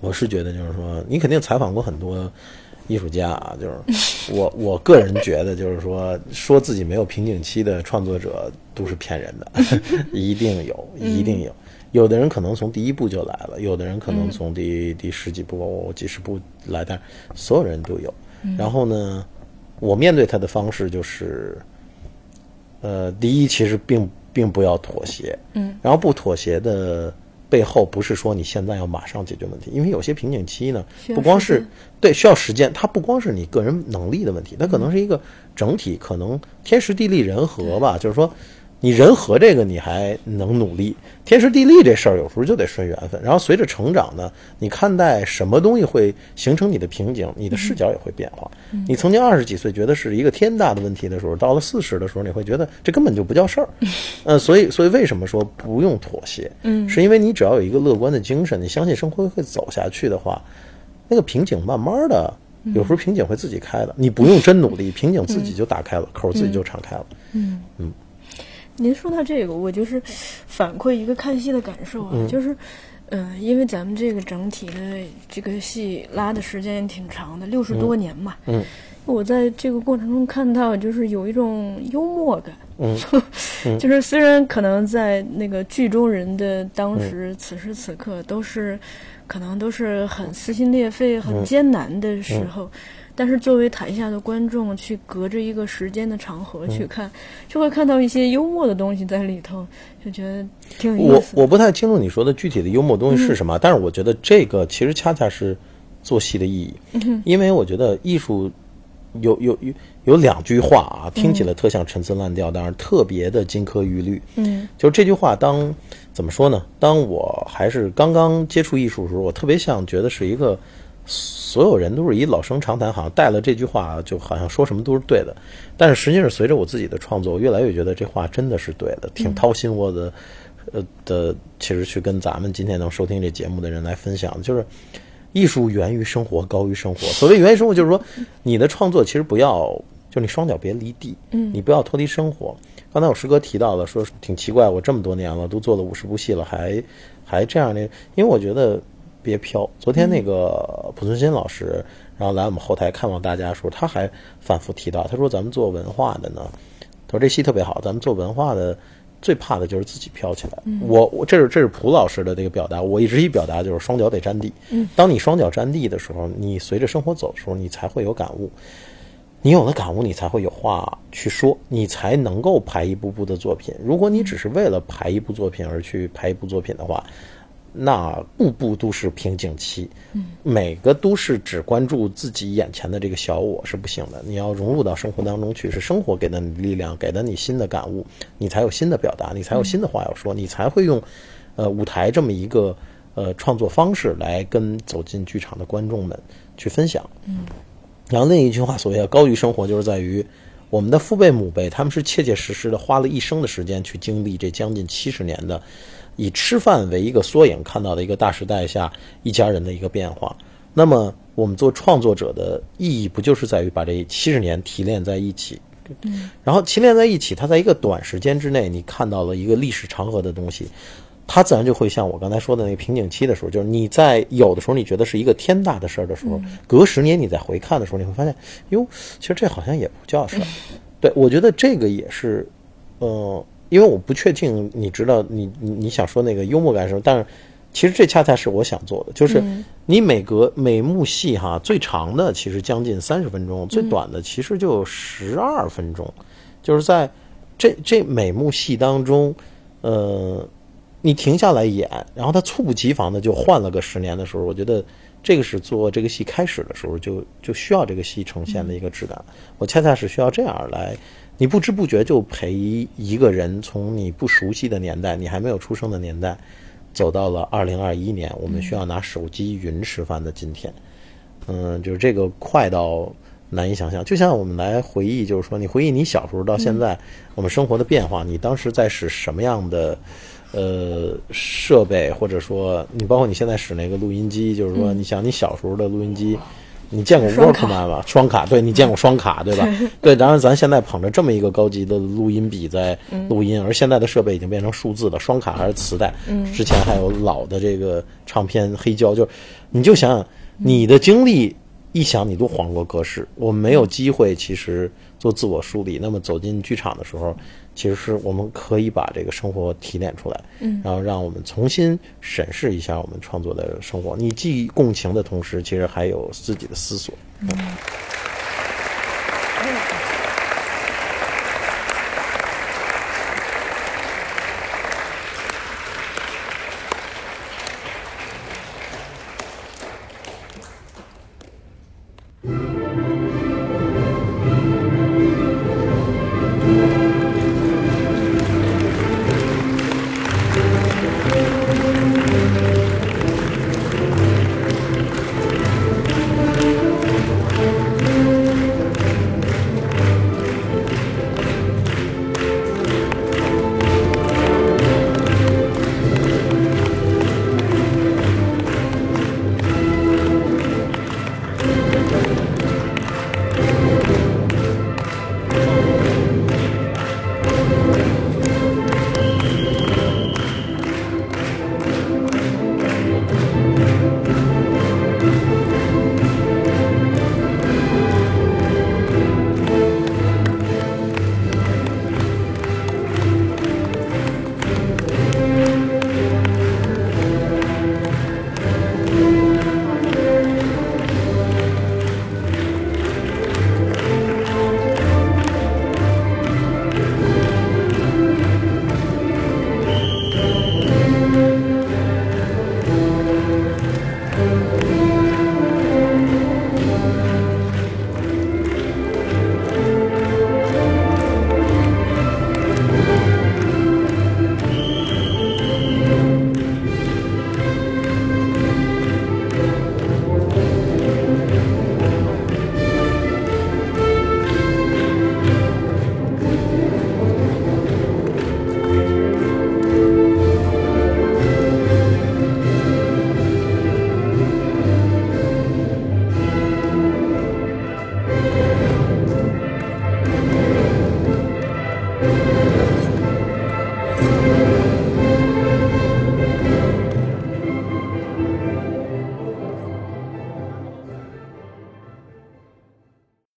我是觉得，就是说，你肯定采访过很多艺术家啊，就是 我我个人觉得，就是说，说自己没有瓶颈期的创作者都是骗人的，一定有，一定有。有的人可能从第一步就来了，有的人可能从第第十几步、几十步来，但所有人都有。然后呢，我面对他的方式就是，呃，第一，其实并并不要妥协。嗯。然后不妥协的背后，不是说你现在要马上解决问题，因为有些瓶颈期呢，不光是对需要时间，它不光是你个人能力的问题，它可能是一个整体，可能天时地利人和吧，就是说。你人和这个你还能努力，天时地利这事儿有时候就得顺缘分。然后随着成长呢，你看待什么东西会形成你的瓶颈，你的视角也会变化。你曾经二十几岁觉得是一个天大的问题的时候，到了四十的时候，你会觉得这根本就不叫事儿。嗯，所以所以为什么说不用妥协？嗯，是因为你只要有一个乐观的精神，你相信生活会走下去的话，那个瓶颈慢慢的，有时候瓶颈会自己开的，你不用真努力，瓶颈自己就打开了，口自己就敞开了。嗯嗯。您说到这个，我就是反馈一个看戏的感受啊，就是，嗯，因为咱们这个整体的这个戏拉的时间也挺长的，六十多年嘛。嗯，我在这个过程中看到，就是有一种幽默感。嗯，就是虽然可能在那个剧中人的当时此时此刻都是，可能都是很撕心裂肺、很艰难的时候。但是作为台下的观众，去隔着一个时间的长河去看，就会看到一些幽默的东西在里头，就觉得挺有意思。我我不太清楚你说的具体的幽默东西是什么，但是我觉得这个其实恰恰是做戏的意义，因为我觉得艺术有有有有两句话啊，听起来特像陈词滥调，但是特别的金科玉律。嗯，就是这句话，当怎么说呢？当我还是刚刚接触艺术的时候，我特别像觉得是一个。所有人都是以老生常谈，好像带了这句话，就好像说什么都是对的。但是实际上，随着我自己的创作，我越来越觉得这话真的是对的，挺掏心窝子。呃的，其实去跟咱们今天能收听这节目的人来分享，就是艺术源于生活，高于生活。所谓源于生活，就是说你的创作其实不要，就你双脚别离地，嗯，你不要脱离生活。刚才我师哥提到了，说挺奇怪，我这么多年了，都做了五十部戏了，还还这样的，因为我觉得。别飘！昨天那个濮存昕老师，然后来我们后台看望大家的时候，他还反复提到，他说：“咱们做文化的呢，他说这戏特别好，咱们做文化的最怕的就是自己飘起来。”我我这是这是濮老师的这个表达，我一直一表达就是双脚得沾地。当你双脚沾地的时候，你随着生活走的时候，你才会有感悟。你有了感悟，你才会有话去说，你才能够排一部部的作品。如果你只是为了排一部作品而去排一部作品的话，那步步都是瓶颈期，每个都是只关注自己眼前的这个小我是不行的。你要融入到生活当中去，是生活给的你力量，给了你新的感悟，你才有新的表达，你才有新的话要说，你才会用，呃，舞台这么一个呃创作方式来跟走进剧场的观众们去分享。嗯，然后另一句话，所谓的高于生活，就是在于我们的父辈母辈，他们是切切实实的花了一生的时间去经历这将近七十年的以吃饭为一个缩影看到的一个大时代下一家人的一个变化。那么我们做创作者的意义，不就是在于把这七十年提炼在一起？嗯，然后提炼在一起，它在一个短时间之内，你看到了一个历史长河的东西，它自然就会像我刚才说的那个瓶颈期的时候，就是你在有的时候你觉得是一个天大的事儿的时候，隔十年你再回看的时候，你会发现，哟，其实这好像也不叫事儿。对我觉得这个也是，呃，因为我不确定你知道你你你想说那个幽默感什么，但是。其实这恰恰是我想做的，就是你每隔每幕戏哈，最长的其实将近三十分钟，最短的其实就十二分钟，就是在这这每幕戏当中，呃，你停下来演，然后他猝不及防的就换了个十年的时候，我觉得这个是做这个戏开始的时候就就需要这个戏呈现的一个质感。我恰恰是需要这样来，你不知不觉就陪一个人从你不熟悉的年代，你还没有出生的年代。走到了二零二一年，我们需要拿手机云吃饭的今天，嗯，就是这个快到难以想象。就像我们来回忆，就是说，你回忆你小时候到现在，我们生活的变化，你当时在使什么样的呃设备，或者说你包括你现在使那个录音机，就是说，你想你小时候的录音机。你见过 Walkman 吗？双卡，对你见过双卡，对吧？对，当然后咱现在捧着这么一个高级的录音笔在录音，而现在的设备已经变成数字的，双卡还是磁带？嗯，之前还有老的这个唱片黑胶，就你就想想你的经历，一想你都恍若隔世。我们没有机会，其实做自我梳理。那么走进剧场的时候。其实是我们可以把这个生活提炼出来，嗯，然后让我们重新审视一下我们创作的生活。你既共情的同时，其实还有自己的思索。嗯。